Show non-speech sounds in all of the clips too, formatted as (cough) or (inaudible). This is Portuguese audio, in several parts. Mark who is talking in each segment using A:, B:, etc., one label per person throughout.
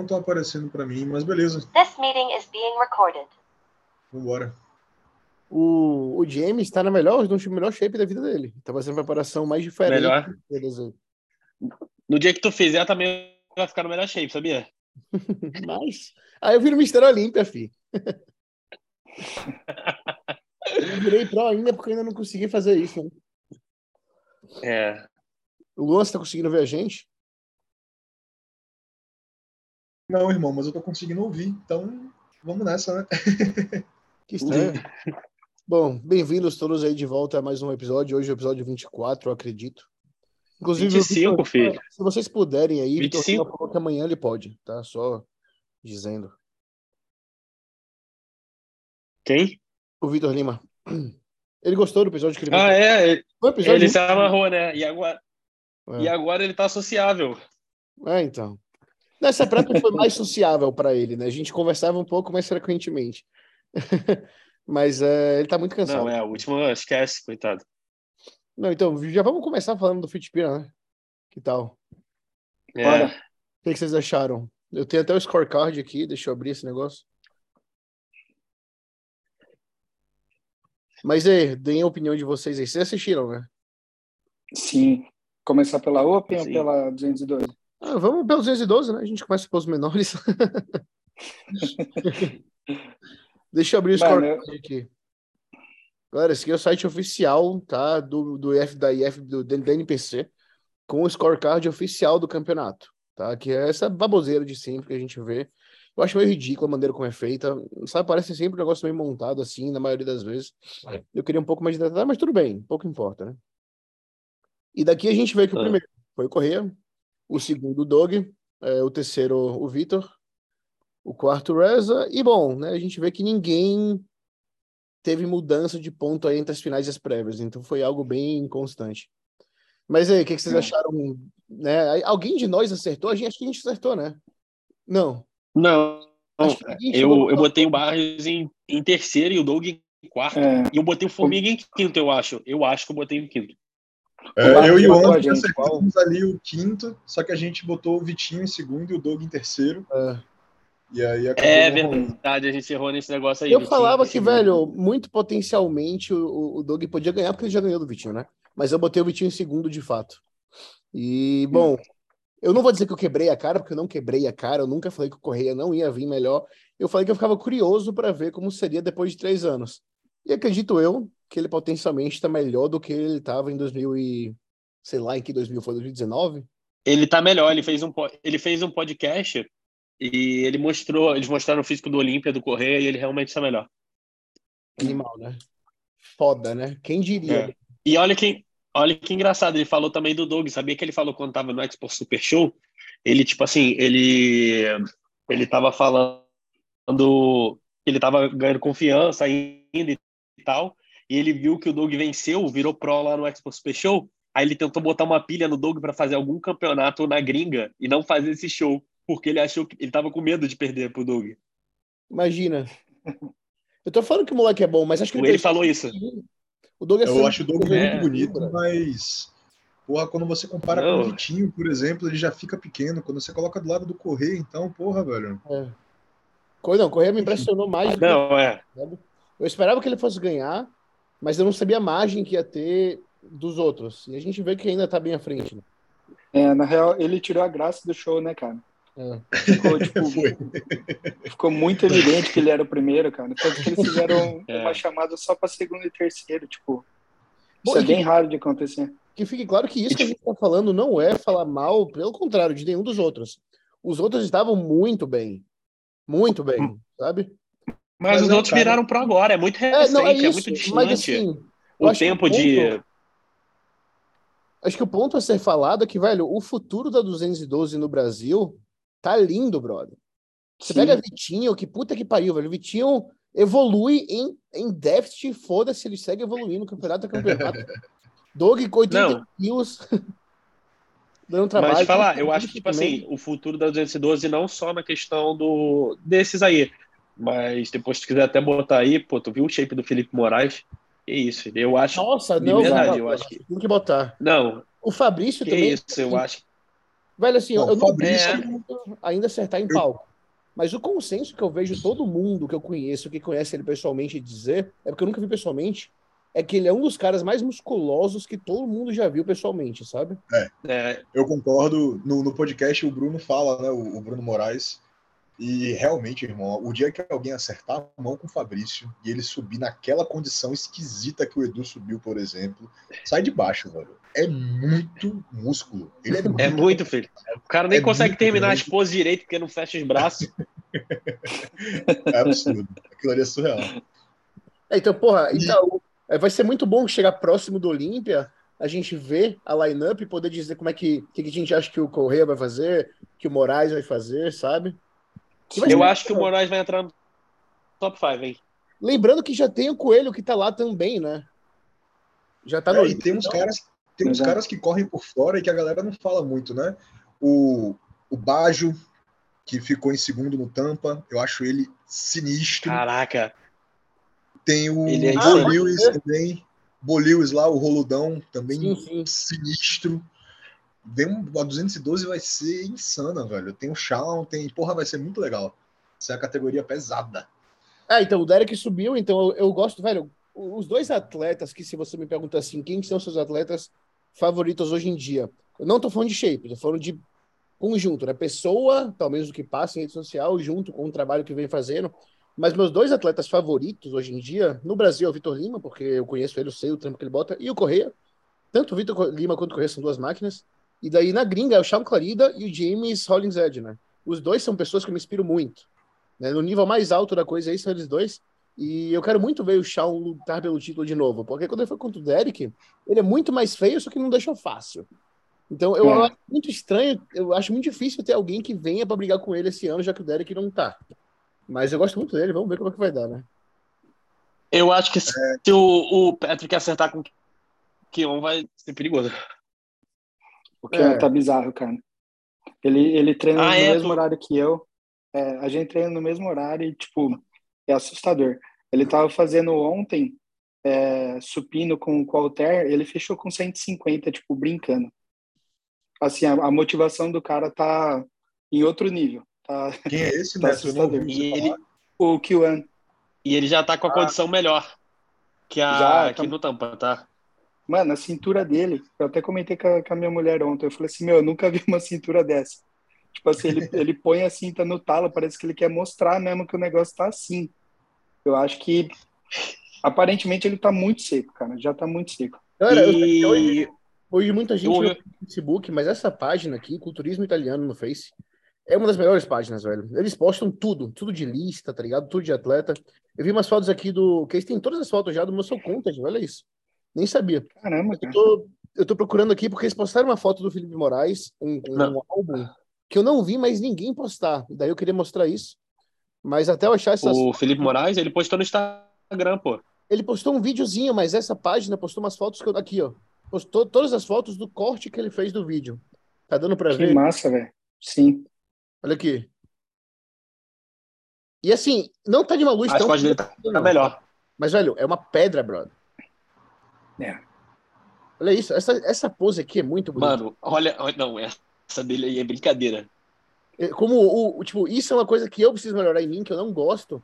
A: estão aparecendo para mim, mas beleza.
B: This meeting is being recorded.
A: Vambora.
C: O, o James tá na melhor, no melhor shape da vida dele. Tá fazendo preparação mais diferente.
D: Melhor.
C: Beleza.
D: No dia que tu fizer, também vai ficar no melhor shape, sabia? (laughs)
C: Mas. Aí eu viro Mr. Olímpia, fi. eu virei pro ainda porque eu ainda não consegui fazer isso. Né?
D: É.
C: O Luan, você tá conseguindo ver a gente?
A: Não, irmão, mas eu tô conseguindo ouvir, então vamos nessa, né? (laughs)
C: Que estranho. Bom, bem-vindos todos aí de volta a mais um episódio. Hoje é o episódio 24, eu acredito. Inclusive, o
D: 25,
C: Vitor,
D: filho.
C: se vocês puderem aí, Vitor
D: 25.
C: falou que amanhã ele pode, tá? Só dizendo.
D: Quem?
C: O Vitor Lima. Ele gostou do episódio que ele
D: Ah, é. ele-
C: Foi episódio
D: Ele
C: muito
D: se amarrou, né? E agora,
C: bom.
D: e agora ele tá sociável.
C: É, então. Nessa prep foi mais sociável para ele, né? A gente conversava um pouco mais frequentemente. (laughs) Mas é, ele tá muito cansado.
D: Não, é, a última, esquece, coitado.
C: Não, então, já vamos começar falando do Fitpira, né? Que tal?
D: É.
C: Bora. O que que vocês acharam? Eu tenho até o scorecard aqui, deixa eu abrir esse negócio. Mas aí, deem a opinião de vocês aí. Vocês assistiram, né?
E: Sim. Começar pela Open
D: Sim.
E: ou pela 212?
C: Ah, vamos pelo 212, né? A gente começa pelos menores. (laughs) Deixa eu abrir o scorecard aqui. Galera, esse aqui é o site oficial, tá? Do, do F da IF, do, da NPC, com o scorecard oficial do campeonato, tá? Que é essa baboseira de sempre que a gente vê. Eu acho meio ridículo a maneira como é feita. Sabe, parece sempre um negócio meio montado assim, na maioria das vezes. Eu queria um pouco mais de detalhe, mas tudo bem, pouco importa, né? E daqui a gente vê que o
D: Ah.
C: primeiro foi o Correia, o segundo o Doug, é, o terceiro o Vitor, o quarto o Reza, e bom, né, a gente vê que ninguém teve mudança de ponto aí entre as finais e as prévias, então foi algo bem constante. Mas aí, o que, que vocês
E: É.
C: acharam? Né? Alguém de nós acertou? A gente acho que a gente acertou, né? Não.
D: Não, eu, eu botei o Barros em, em terceiro e o Doug em quarto.
E: É,
D: E eu botei o Formiga em quinto, eu acho. Eu acho que eu botei em quinto.
A: É, eu e o André acertamos ali o quinto, só que a gente botou o Vitinho em segundo e o Doug em terceiro.
C: É.
A: E aí acabou
D: É verdade, a gente errou nesse negócio aí.
C: Eu
D: Vitinho,
C: falava que, velho, muito potencialmente o, o Doug podia ganhar, porque ele já ganhou do Vitinho, né? Mas eu botei o Vitinho em segundo de fato. E, bom, eu não vou dizer que eu quebrei a cara, porque eu não quebrei a cara, eu nunca falei que o Correia não ia vir melhor. Eu falei que eu ficava curioso para ver como seria depois de três anos. E acredito eu que ele potencialmente está melhor do que ele estava em 2000 e... Sei lá, em que 2000 foi? 2019?
D: Ele tá melhor, ele fez um, ele fez um podcast e ele mostrou, eles mostraram o físico do Olímpia, do Correia, e ele realmente tá melhor.
C: Animal, né? Foda, né? Quem diria?
D: É. E olha que, olha que engraçado, ele falou também do Doug, sabia que ele falou quando tava no Expo Super Show? Ele, tipo assim, ele, ele tava falando ele tava ganhando confiança ainda e tal, e ele viu que o Doug venceu, virou pro lá no Expo Super Show, aí ele tentou botar uma pilha no Doug para fazer algum campeonato na gringa e não fazer esse show, porque ele achou que ele tava com medo de perder pro Doug.
C: Imagina. Eu tô falando que o moleque é bom, mas acho que
D: Ele falou isso.
C: O Doug é
A: Eu acho o Doug
D: É.
A: muito bonito, mas. Porra, quando você compara
D: Não.
A: com o Vitinho, por exemplo, ele já fica pequeno. Quando você coloca do lado do Correia, então, porra, velho.
C: É. Não, Correia me impressionou mais. do que-
D: Não, é.
C: Eu esperava que ele fosse ganhar, mas eu não sabia a margem que ia ter dos outros. E a gente vê que ainda tá bem à frente. Né?
E: é, na real, ele tirou a graça do show, né, cara?
C: É.
E: Ficou, tipo, (laughs) ficou muito evidente que ele era o primeiro, cara. Tanto que eles (laughs) fizeram
D: É.
E: uma chamada só pra segundo e terceiro, tipo.
C: Bom,
E: Isso é
C: e que-
E: bem raro de acontecer.
C: Que fique claro que isso que a gente tá falando não é falar mal, pelo contrário, de nenhum dos outros. Os outros estavam muito bem. Muito bem, sabe?
D: Mas,
A: Mas
D: os
A: é,
D: outros
A: cara.
D: viraram pro agora, é muito
C: É,
D: recente,
C: não, é
D: é,
C: isso.
D: muito distante.
C: mas assim,
D: o tempo
C: o
D: de.
C: ponto- acho que o ponto a ser falado é que, velho, o futuro da 212 no Brasil tá lindo, brother. Você
E: Sim.
C: pega Vitinho, que puta que pariu, velho. Vitinho evolui em, em déficit, foda-se, ele segue evoluindo campeonato a campeonato. (laughs) Doug com 80
D: Não.
C: quilos. (laughs) Dando trabalho.
D: Mas falar, eu acho que, tipo
C: também.
D: assim, o futuro da 212 não só na questão do desses aí, mas depois se tu quiser até botar aí, pô, tu viu o shape do Felipe Moraes? Que isso, eu acho.
C: Nossa,
D: de
C: não,
D: verdade,
C: não,
D: eu acho que-
C: tem que botar.
D: Não,
C: O Fabrício
D: que
C: também.
D: isso, eu acho.
C: Velho, assim,
A: Bom,
C: eu não
A: Fabrício-
C: ainda acertar em palco. Mas o consenso que eu vejo todo mundo que eu conheço, que conhece ele pessoalmente, dizer, é porque eu nunca vi pessoalmente, é que ele é um dos caras mais musculosos que todo mundo já viu pessoalmente, sabe?
D: É,
A: Eu concordo. No, no podcast, o Bruno fala, né? O, o Bruno Moraes. E realmente, irmão, o dia que alguém acertar a mão com o Fabrício e ele subir naquela condição esquisita que o Edu subiu, por exemplo, sai de baixo, velho. É muito músculo. Ele é muito.
D: é muito, filho. O cara nem
A: É
D: consegue terminar
A: grande.
D: as poses direito porque não fecha os braços. (laughs)
A: É absurdo. Aquilo ali é surreal.
C: É, então, porra,
A: E-
C: então, é, vai ser muito bom chegar próximo do Olímpia, a gente ver a lineup e poder dizer como é que, que, que a gente acha que o Correia vai fazer, que o Moraes vai fazer, sabe?
D: Eu acho que o Moraes vai entrar no top 5, hein?
C: Lembrando que já tem o Coelho que tá lá também, né? Já tá no
A: É, e
C: Olímpia,
A: tem uns
C: então-
A: caras, tem uns caras que correm por fora e que a galera não fala muito, né? O, o Bajo, que ficou em segundo no Tampa, eu acho ele sinistro.
D: Caraca.
A: Tem o
D: Ele é
A: Bo
D: insano.
A: Lewis também. Bo Lewis lá, o Roludão, também
C: Sim, sim.
A: sinistro. Vem a 212 vai ser insana, velho. Tem o Shawn, tem. Porra, vai ser muito legal. Essa é a categoria pesada.
C: Ah, então o Derek subiu, então eu, eu gosto, velho, os dois atletas que, se você me pergunta assim, quem são seus atletas favoritos hoje em dia? Eu não tô falando de shape, tô falando de conjunto, né? Pessoa, talvez o que passa em rede social, junto com o trabalho que vem fazendo. Mas meus dois atletas favoritos hoje em dia, no Brasil, é o Vitor Lima, porque eu conheço ele, eu sei o trampo que ele bota, e o Correia. Tanto o Vitor Lima quanto o Correia são duas máquinas. E daí na gringa é o Sean Clarida e o James Hollingshead, né? Os dois são pessoas que eu me inspiro muito. Né? No nível mais alto da coisa aí são eles dois. E eu quero muito ver o Shawn lutar pelo título de novo, porque quando ele foi contra o Derek, ele é muito mais feio, só que não deixa fácil. Então eu
E: É.
C: acho muito estranho, eu acho muito difícil ter alguém que venha pra brigar com ele esse ano, já que o Derek não tá. Mas eu gosto muito dele, vamos ver como é que vai dar, né?
D: Eu acho que se
A: É.
D: o, o Patrick acertar com o Kion vai ser perigoso.
E: O que
C: É.
E: tá bizarro, cara. Ele, ele treina
D: Ah,
E: no
D: é,
E: mesmo
D: tu-
E: horário que eu. É, a gente treina no mesmo horário e, tipo, é assustador. Ele tava fazendo ontem é, supino com o Alter, ele fechou com 150, tipo, brincando. Assim, a, a motivação do cara tá em outro nível. Tá?
A: Quem é esse,
E: Tá
A: ouvi
E: assustador.
D: E ele.
E: O Kiwan.
D: e ele já tá com a condição melhor que a
E: Já,
D: aqui
E: tá-
D: no Tampa, tá?
E: Mano, a cintura dele, eu até comentei com a, com a minha mulher ontem, eu falei assim, meu, eu nunca vi uma cintura dessa. Tipo assim, ele, (laughs) ele põe a cinta no talo, parece que ele quer mostrar mesmo que o negócio tá assim. Eu acho que, aparentemente, ele tá muito seco, cara, já tá muito seco.
C: Sei que hoje,
D: E
C: hoje muita gente
D: Eu
C: no Facebook, mas essa página aqui, Culturismo Italiano no Face, é uma das melhores páginas, velho. Eles postam tudo, tudo de lista, tá ligado? Tudo de atleta. Eu vi umas fotos aqui do. Que eles têm todas as fotos já do meu Content, olha isso. Nem sabia.
E: Caramba,
C: Eu
E: cara.
C: tô, eu tô procurando aqui porque eles postaram uma foto do Felipe Moraes, um, um álbum, que eu não vi mais ninguém postar. Daí eu queria mostrar isso. Mas até eu achar essas.
D: o Felipe Moraes, ele postou no Instagram, pô.
C: Ele postou um videozinho, mas essa página postou umas fotos que eu. Aqui, ó. Postou todas as fotos do corte que ele fez do vídeo. Tá dando pra
E: Que
C: ver?
E: massa, velho. Sim.
C: Olha aqui. E assim, não tá de uma luz
D: As
C: tão.
D: fotos dele tá,
C: não.
D: tá melhor.
C: Mas, velho, é uma pedra, brother.
E: É.
C: Olha isso. Essa, essa pose aqui é muito bonita.
D: Mano, olha, olha- não, essa dele aí é brincadeira.
C: É, Como o, o- tipo, isso é uma coisa que eu preciso melhorar em mim, que eu não gosto.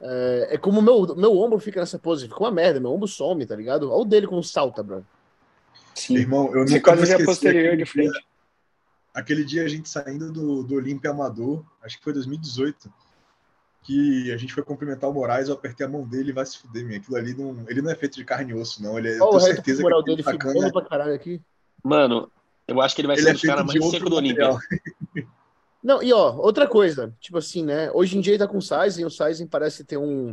C: É, é como o meu, meu ombro fica nessa pose, fica uma merda, meu ombro some, tá ligado? Olha o dele como salta, bro.
E: Sim.
A: Irmão, eu
E: Você quase
A: esquecer
E: posterior
A: aquele
E: de frente.
A: dia- aquele dia a gente saindo do, do Olímpia Amador, acho que foi 2018, que a gente foi cumprimentar o Moraes, eu apertei a mão dele e vai se fuder, minha. Aquilo ali não, ele não é feito de carne e osso, não. Ele é, eu
C: Olha o
A: tenho
C: reto
A: certeza que
C: moral dele ficando pra caralho aqui.
D: Mano, eu acho que ele vai
A: ele
D: ser
A: é
D: um dos caras mais secos do Olímpia.
C: Não, e ó, outra coisa, tipo assim, né? Hoje em dia ele tá com o Sizen, o Sizen parece ter um.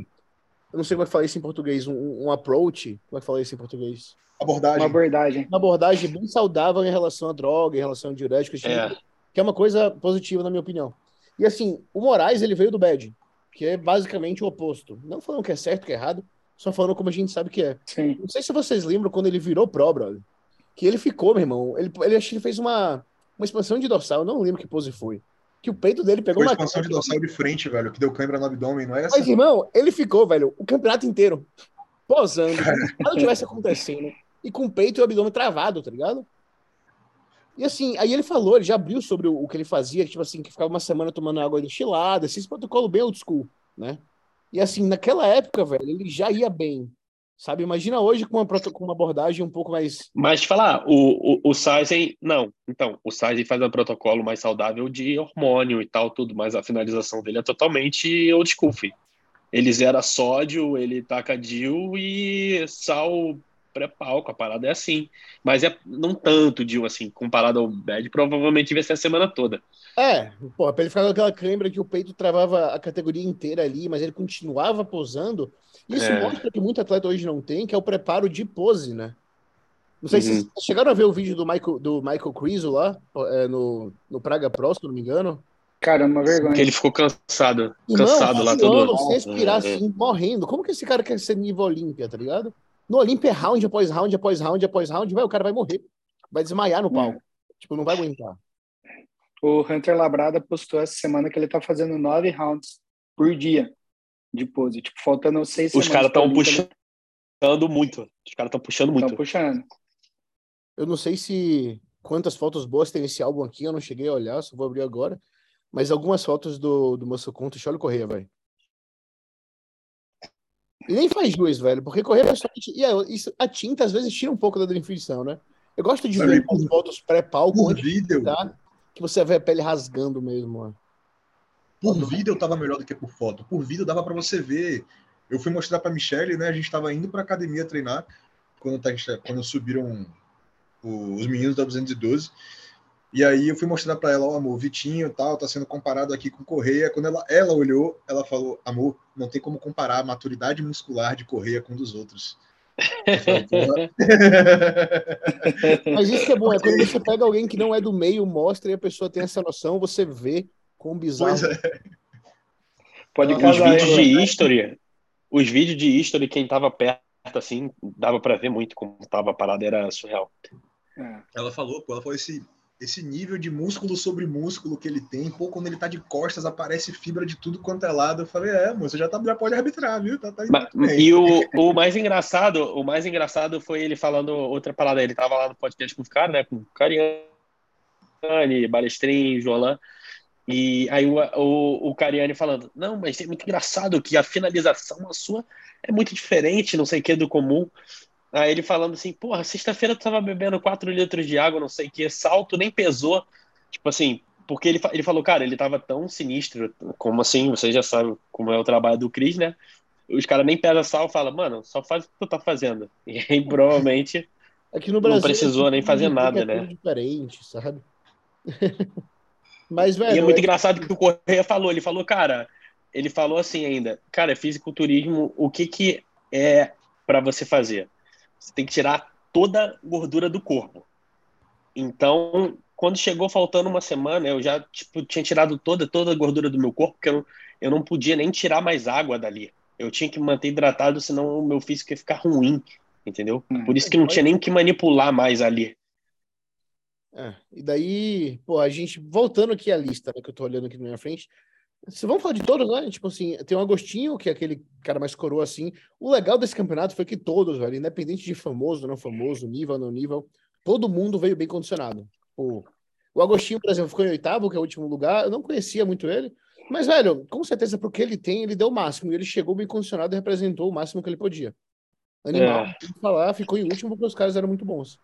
C: Eu não sei como é que fala isso em português, um, um approach. Como é que fala isso em português?
A: Abordagem.
E: Uma abordagem.
C: Uma abordagem bem saudável em relação à droga, em relação a diuréticos,
D: É.
C: que é uma coisa positiva, na minha opinião. E assim, o Moraes, ele veio do bad, que é basicamente o oposto. Não falando que é certo, que é errado, só falando como a gente sabe que é.
E: Sim.
C: Não sei se vocês lembram quando ele virou pro, brother. Que ele ficou, meu irmão. Ele, ele acho que ele fez uma, uma expansão de dorsal, eu não lembro que pose foi. Que o peito dele pegou
A: Foi
C: uma.
A: expansão de dorsal de frente, velho, que deu câimbra no abdômen, não é essa?
C: Mas, irmão, ele ficou, velho, o campeonato inteiro posando, como (laughs) se nada tivesse acontecendo. E com o peito e o abdômen travado, tá ligado? E assim, aí ele falou, ele já abriu sobre o, o que ele fazia, tipo assim, que ficava uma semana tomando água enchilada, esse protocolo bem old school, né? E assim, naquela época, velho, ele já ia bem. Sabe? Imagina hoje com uma, com uma abordagem um pouco mais.
D: Mas te falar, o, o, o Saisen, não. Então, o Saisen faz um protocolo mais saudável de hormônio e tal, tudo, mas a finalização dele é totalmente old school, fi. Ele zera sódio, ele taca DIL e sal pré-palco, a parada é assim. Mas é não tanto DIL assim, comparado ao bad, provavelmente vai ser a semana toda.
C: É, porra, pra ele ficar com aquela câimbra que o peito travava a categoria inteira ali, mas ele continuava posando. Isso
D: É.
C: mostra que muito atleta hoje não tem, que é o preparo de pose, né? Não sei se
D: Uhum.
C: vocês chegaram a ver o vídeo do Michael, do Michael Criso lá, é, no, no Praga Pro, se não me engano.
E: Cara, uma vergonha.
D: Que ele ficou cansado,
C: Irmão,
D: cansado lá
C: suando,
D: todo.
C: sem respirar,
D: É, é.
C: assim, morrendo. Como que esse cara quer ser nível Olímpia, tá ligado? No Olímpia é round após round, após round, após round, vai, o cara vai morrer. Vai desmaiar no palco. Tipo, não vai aguentar.
E: O Hunter Labrada postou essa semana que ele tá fazendo nove rounds por dia de pose. Tipo, faltando seis
D: Os caras estão puxando muito. Os caras estão puxando muito.
E: puxando.
C: Eu não sei se quantas fotos boas tem nesse álbum aqui, eu não cheguei a olhar, só vou abrir agora. Mas algumas fotos do, do Muscle Contest, olha o Correia, velho. E nem faz juiz, velho, porque Correia é só... E é, isso, a tinta às vezes tira um pouco da definição, né? Eu gosto de
A: Mas,
C: ver as fotos pré-palco, tá, que você vê a pele rasgando mesmo, ó.
A: por vídeo eu tava melhor do que por foto. Por vídeo dava pra você ver. Eu fui mostrar pra Michelle, né? A gente tava indo pra academia treinar quando, tá- quando subiram os meninos da 212. E aí eu fui mostrar pra ela, ó, amor, Vitinho e tal, tá sendo comparado aqui com Correia. Quando ela, ela olhou, ela falou, amor, não tem como comparar a maturidade muscular de Correia com dos outros. Falei. (laughs)
C: Mas isso que é bom, é quando você pega alguém que não é do meio, mostra e a pessoa tem essa noção, você vê quão bizarro.
A: É.
E: Pode
C: Os
D: Os vídeos
E: hein,
D: de history, os vídeos de history, quem tava perto, assim, dava pra ver muito como tava a parada, era surreal.
E: É.
A: Ela falou, pô, ela falou esse, esse nível de músculo sobre músculo que ele tem, pô, quando ele tá de costas, aparece fibra de tudo quanto é lado. Eu falei, é, moço, já, tá, já pode arbitrar, viu? Tá, tá
D: Mas- e o, (laughs) o mais engraçado, o mais engraçado foi ele falando outra parada. Ele tava lá no podcast com os caras, né? Com o Cariani, Balestrin, Jolan. E aí o, o, o Cariani falando, não, mas é muito engraçado que a finalização a sua é muito diferente, não sei o que, do comum. Aí ele falando assim, porra, sexta-feira tu tava bebendo 4 litros de água, não sei o que, salto nem pesou. Tipo assim, porque ele, ele falou, cara, ele tava tão sinistro, como assim, você já sabe como é o trabalho do Cris, né? Os caras nem pesam sal e falam, mano, só faz o que tu tá fazendo. (laughs) E aí, provavelmente,
C: Aqui no Brasil.
D: precisou nem fazer nada,
C: é
D: né?
C: diferente, sabe? (laughs) Mas, velho.
D: E é muito
C: é-
D: engraçado que o Correia falou. Ele falou, cara, ele falou assim ainda, cara, fisiculturismo, o que que é pra você fazer? Você tem que tirar toda a gordura do corpo. Então, quando chegou faltando uma semana, eu já tipo, tinha tirado toda, toda a gordura do meu corpo, porque eu, não- eu não podia nem tirar mais água dali. Eu tinha que manter hidratado, senão o meu físico ia ficar ruim, entendeu?
E: Hum.
D: Por isso que não tinha nem que manipular mais ali.
C: É, e daí, pô, a gente, voltando aqui à lista, né, que eu tô olhando aqui na minha frente, se vamos falar de todos, né? Tipo assim, tem o Agostinho, que é aquele cara mais coroa assim. O legal desse campeonato foi que todos, velho, independente de famoso, não famoso, nível, não nível, todo mundo veio bem condicionado. O, o Agostinho, por exemplo, ficou em oitavo, que é o último lugar. Eu não conhecia muito ele, mas, velho, com certeza, pro que ele tem, ele deu o máximo. E ele chegou bem condicionado e representou o máximo que ele podia. Animal,
D: É.
C: tem que falar, ficou em último porque os caras eram muito bons.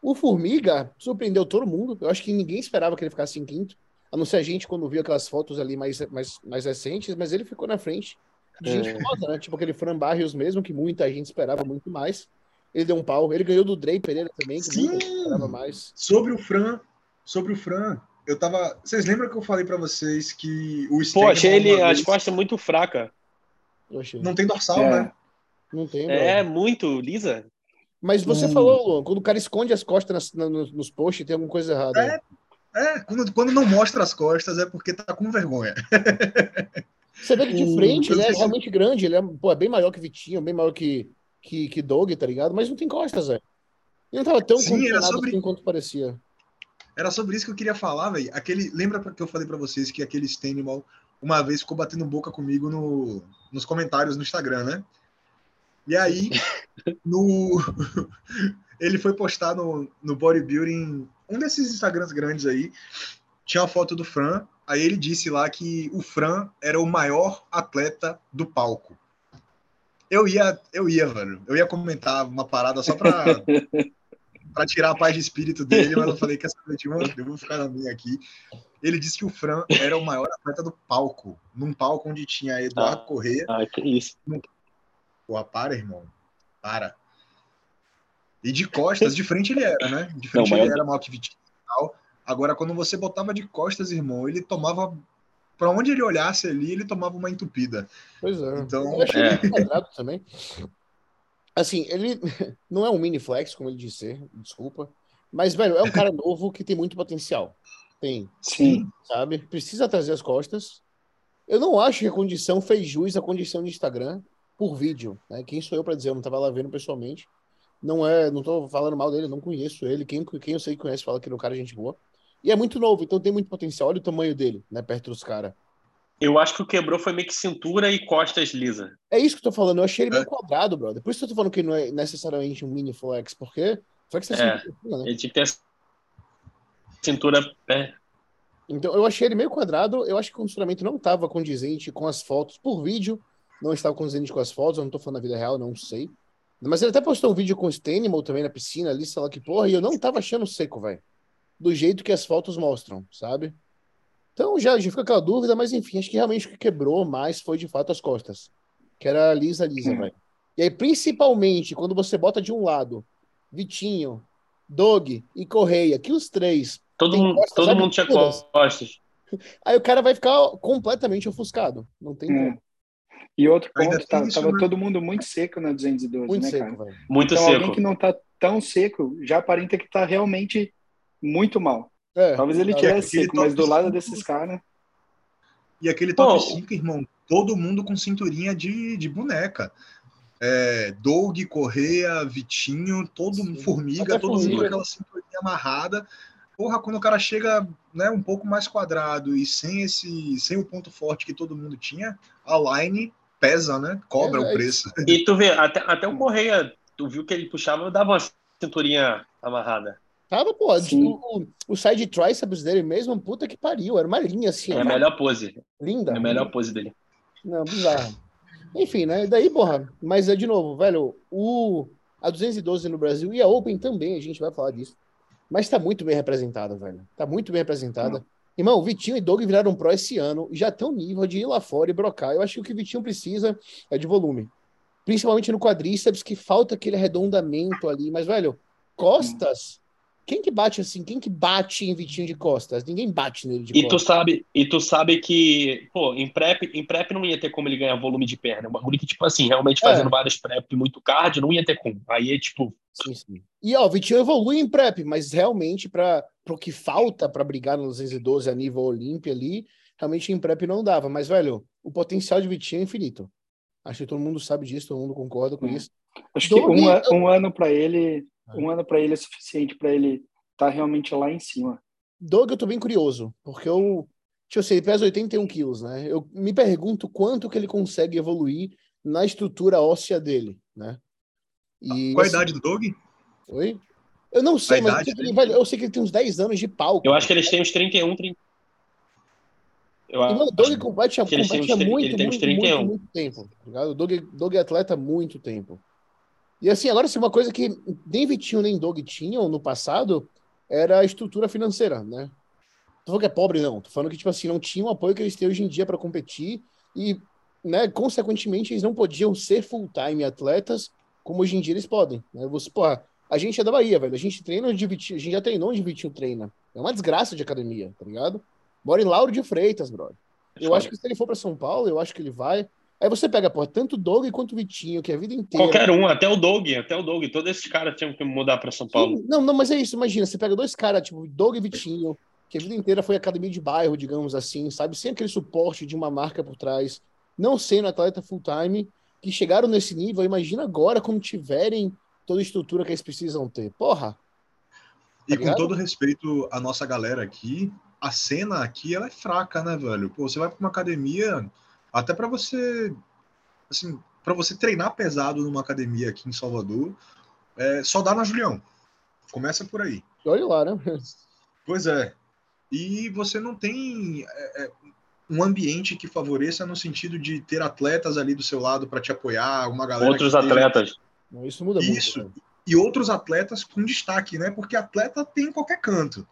C: O Formiga surpreendeu todo mundo. Eu acho que ninguém esperava que ele ficasse em quinto. A não ser a gente quando viu aquelas fotos ali mais, mais, mais recentes, mas ele ficou na frente de gente
D: É.
C: famosa, né? Tipo aquele Fran Barrios mesmo, que muita gente esperava muito mais. Ele deu um pau. Ele ganhou do Drey Pereira também, que muita gente
A: Sim!
C: esperava mais.
A: Sobre o Fran, sobre o Fran, eu tava. Vocês lembram que eu falei pra vocês que o
D: Pô, achei ele
A: uma
D: as
A: vez
D: costas muito
C: achei.
A: não tem dorsal,
E: É.
A: né?
C: Não tem,
D: É, muito lisa.
C: Mas você
A: Hum.
C: falou, Luan, quando o cara esconde as costas nas- na- nos, nos posts, tem alguma coisa errada.
A: É. É, quando, quando não mostra as costas é porque tá com vergonha. (laughs)
C: Você vê que de frente ele é
A: sei se-
C: realmente grande, ele é, pô, é bem maior que Vitinho, bem maior que, que, que Doug, tá ligado? Mas não tem costas, velho. Ele não tava tão
A: Sim, sobre-
C: assim quanto parecia.
A: Era sobre isso que eu queria falar, velho. Aquele, lembra que eu falei pra vocês que aquele Stanimal uma vez ficou batendo boca comigo no, nos comentários no Instagram, né? E aí, (laughs) no ele foi postar no, no bodybuilding, um desses Instagrams grandes aí, tinha uma foto do Fran, aí ele disse lá que o Fran era o maior atleta do palco. Eu ia, eu ia, velho. Eu ia comentar uma parada só pra, (laughs) pra tirar a paz de espírito dele, mas eu falei que essa noite eu vou ficar na minha aqui. Ele disse que o Fran era o maior atleta do palco, num palco onde tinha Eduardo
D: Ah.
A: Corrêa.
D: Ah, que isso.
A: Porra, para, irmão. Para. E de costas, de frente ele era, né? De frente
D: Não,
A: ele era maior que e tal. Agora, quando você botava de costas, irmão, ele tomava. Pra onde ele olhasse ali, ele tomava uma entupida.
C: Pois é.
A: Então,
C: eu achei
D: é.
C: ele quadrado também. Assim, ele (laughs) não é um mini flex, como ele disse ser, desculpa. Mas, velho, é um cara novo que tem muito potencial. Tem,
E: Sim.
C: sabe? Precisa trazer as costas. Eu não acho que a condição fez jus à condição de Instagram por vídeo, né? Quem sou eu pra dizer? Eu não tava lá vendo pessoalmente. Não é, não tô falando mal dele, não conheço ele. Quem, quem eu sei que conhece fala que ele é um cara gente boa. E é muito novo, então tem muito potencial. Olha o tamanho dele, né? Perto dos caras.
D: Eu acho que o quebrou foi meio que cintura e costas lisa.
C: É isso que eu tô falando. Eu achei ele
A: É.
C: meio quadrado, brother. Por isso que eu tô falando que não é necessariamente um mini flex, porque flex é
D: É.
C: assim, né?
D: Ele tinha que ter cintura. É,
C: Então eu achei ele meio quadrado. Eu acho que o condicionamento não estava condizente com as fotos por vídeo. Não estava condizente com as fotos. Eu não tô falando da vida real, não sei. Mas ele até postou um vídeo com o Stanimal também na piscina ali, sei lá que porra, e eu não tava achando seco, velho. Do jeito que as fotos mostram, sabe? Então já, já fica aquela dúvida, mas enfim, acho que realmente o que quebrou mais foi de fato as costas. Que era lisa, lisa,
E: Hum.
C: velho. E aí, principalmente, quando você bota de um lado Vitinho, Dog e Correia, que os três
D: todo mundo,
C: costas
D: todo mundo tinha costas.
C: Aí o cara vai ficar completamente ofuscado. Não tem
E: É. E outro ponto,
A: tem
E: tá,
A: isso,
E: tava
A: né?
E: todo mundo muito seco na 212,
C: Muito
E: né,
C: seco,
E: cara?
C: velho.
D: Muito
E: Então,
D: seco.
E: alguém que não tá tão seco já aparenta que tá realmente muito mal.
C: É,
E: Talvez ele
C: é,
E: tivesse seco, mas do lado
A: cinco.
E: desses caras.
A: E aquele top
D: Pô.
A: 5, irmão, todo mundo com cinturinha de, de boneca. É, Doug, Correia, Vitinho, todo
C: Sim.
A: mundo, Formiga,
C: Até
A: todo mundo com aquela cinturinha amarrada. Porra, quando o cara chega né, um pouco mais quadrado e sem esse sem o ponto forte que todo mundo tinha, a line pesa, né? Cobra
C: É, é
A: o preço.
D: E tu vê, até, até o Correia, tu viu que ele puxava, eu dava uma cinturinha amarrada.
C: Tava, pô, o, o side triceps dele mesmo, puta que pariu. Era uma linha assim,
D: É a melhor pose.
C: linda.
D: É a melhor pose dele.
C: Não, bizarro. Enfim, né? Daí, porra, mas é de novo, velho, o a 212 no Brasil e a Open também, a gente vai falar disso. Mas tá muito bem representada, velho. Tá muito bem representada. Irmão, Vitinho e Doug viraram pro esse ano e já tem um nível de ir lá fora e brocar. Eu acho que o que o Vitinho precisa é de volume. Principalmente no quadríceps, que falta aquele arredondamento ali. Mas, velho, costas. Quem que bate assim? Quem que bate em Vitinho de costas? Ninguém bate nele de
D: E tu
C: costas.
D: sabe, e tu sabe que, pô, em prep, em prep não ia ter como ele ganhar volume de perna. Um bagulho que, tipo assim, realmente
C: É.
D: fazendo vários prep muito cardio, não ia ter como. Aí é tipo,
C: Sim, sim. E ó, o Vitinho evolui em prep, mas realmente para o que falta para brigar no 212 a nível Olímpia ali, realmente em prep não dava. Mas, velho, o potencial de Vitinho é infinito. Acho que todo mundo sabe disso, todo mundo concorda com
E: Hum.
C: isso.
E: Acho que um, a- um ano pra ele,
C: É.
E: um ano para ele é suficiente pra ele estar realmente lá em cima.
C: Doug, eu tô bem curioso, porque eu, deixa eu sei, ele pesa 81 quilos, né? Eu me pergunto quanto que ele consegue evoluir na estrutura óssea dele, né? E,
A: Qual a idade do Doug?
C: Oi? Eu não sei,
A: A
C: mas eu
A: idade
C: sei, que ele, velho, eu sei que ele tem uns 10 anos de palco.
D: eu acho que eles têm uns 31, 30. Eu
C: E, mano, o
D: acho.
C: Doug compete há muito, muito, muito,
D: 31.
C: muito tempo. tá ligado? O Doug, Doug é atleta há muito tempo. E assim, agora assim, uma coisa que nem Vitinho nem Doug tinham no passado era a estrutura financeira, né? Tô falando que é pobre, não. Tô falando que, tipo assim, não tinha o apoio que eles têm hoje em dia para competir e, né, consequentemente, eles não podiam ser full-time atletas como hoje em dia eles podem. Né? Você, porra, a gente é da Bahia, velho. A gente treina onde Vitinho, a gente já treinou onde Vitinho treina. É uma desgraça de academia, tá ligado? Mora em Lauro de Freitas, brother. Eu acho que se ele for para São Paulo, eu acho que ele vai. Aí você pega, pô, tanto o Doug quanto o Vitinho, que é a vida inteira.
D: Qualquer um, até o Doug, até o Doug. Todos esses caras tinham que mudar para São Paulo.
C: Sim, Não, não, mas é isso, imagina, você pega dois caras, tipo, Doug e Vitinho, que a vida inteira foi academia de bairro, digamos assim, sabe? Sem aquele suporte de uma marca por trás, não sendo atleta full-time, que chegaram nesse nível, imagina agora quando tiverem toda a estrutura que eles precisam ter. Porra!
A: E
C: Tá
A: com
C: ligado?
A: todo respeito à nossa galera aqui, a cena aqui ela é fraca, né, velho? Pô, você vai para uma academia, até para você, assim, para você treinar pesado numa academia aqui em Salvador, É, só dá na Julião. Começa por aí.
C: Olha lá, né?
A: Pois é. E você não tem é, é, um ambiente que favoreça no sentido de ter atletas ali do seu lado para te apoiar, uma galera.
D: Outros
A: esteja-
D: atletas.
C: Isso muda
A: Isso.
C: muito. né?
A: E outros atletas com destaque, né? Porque atleta tem em qualquer canto.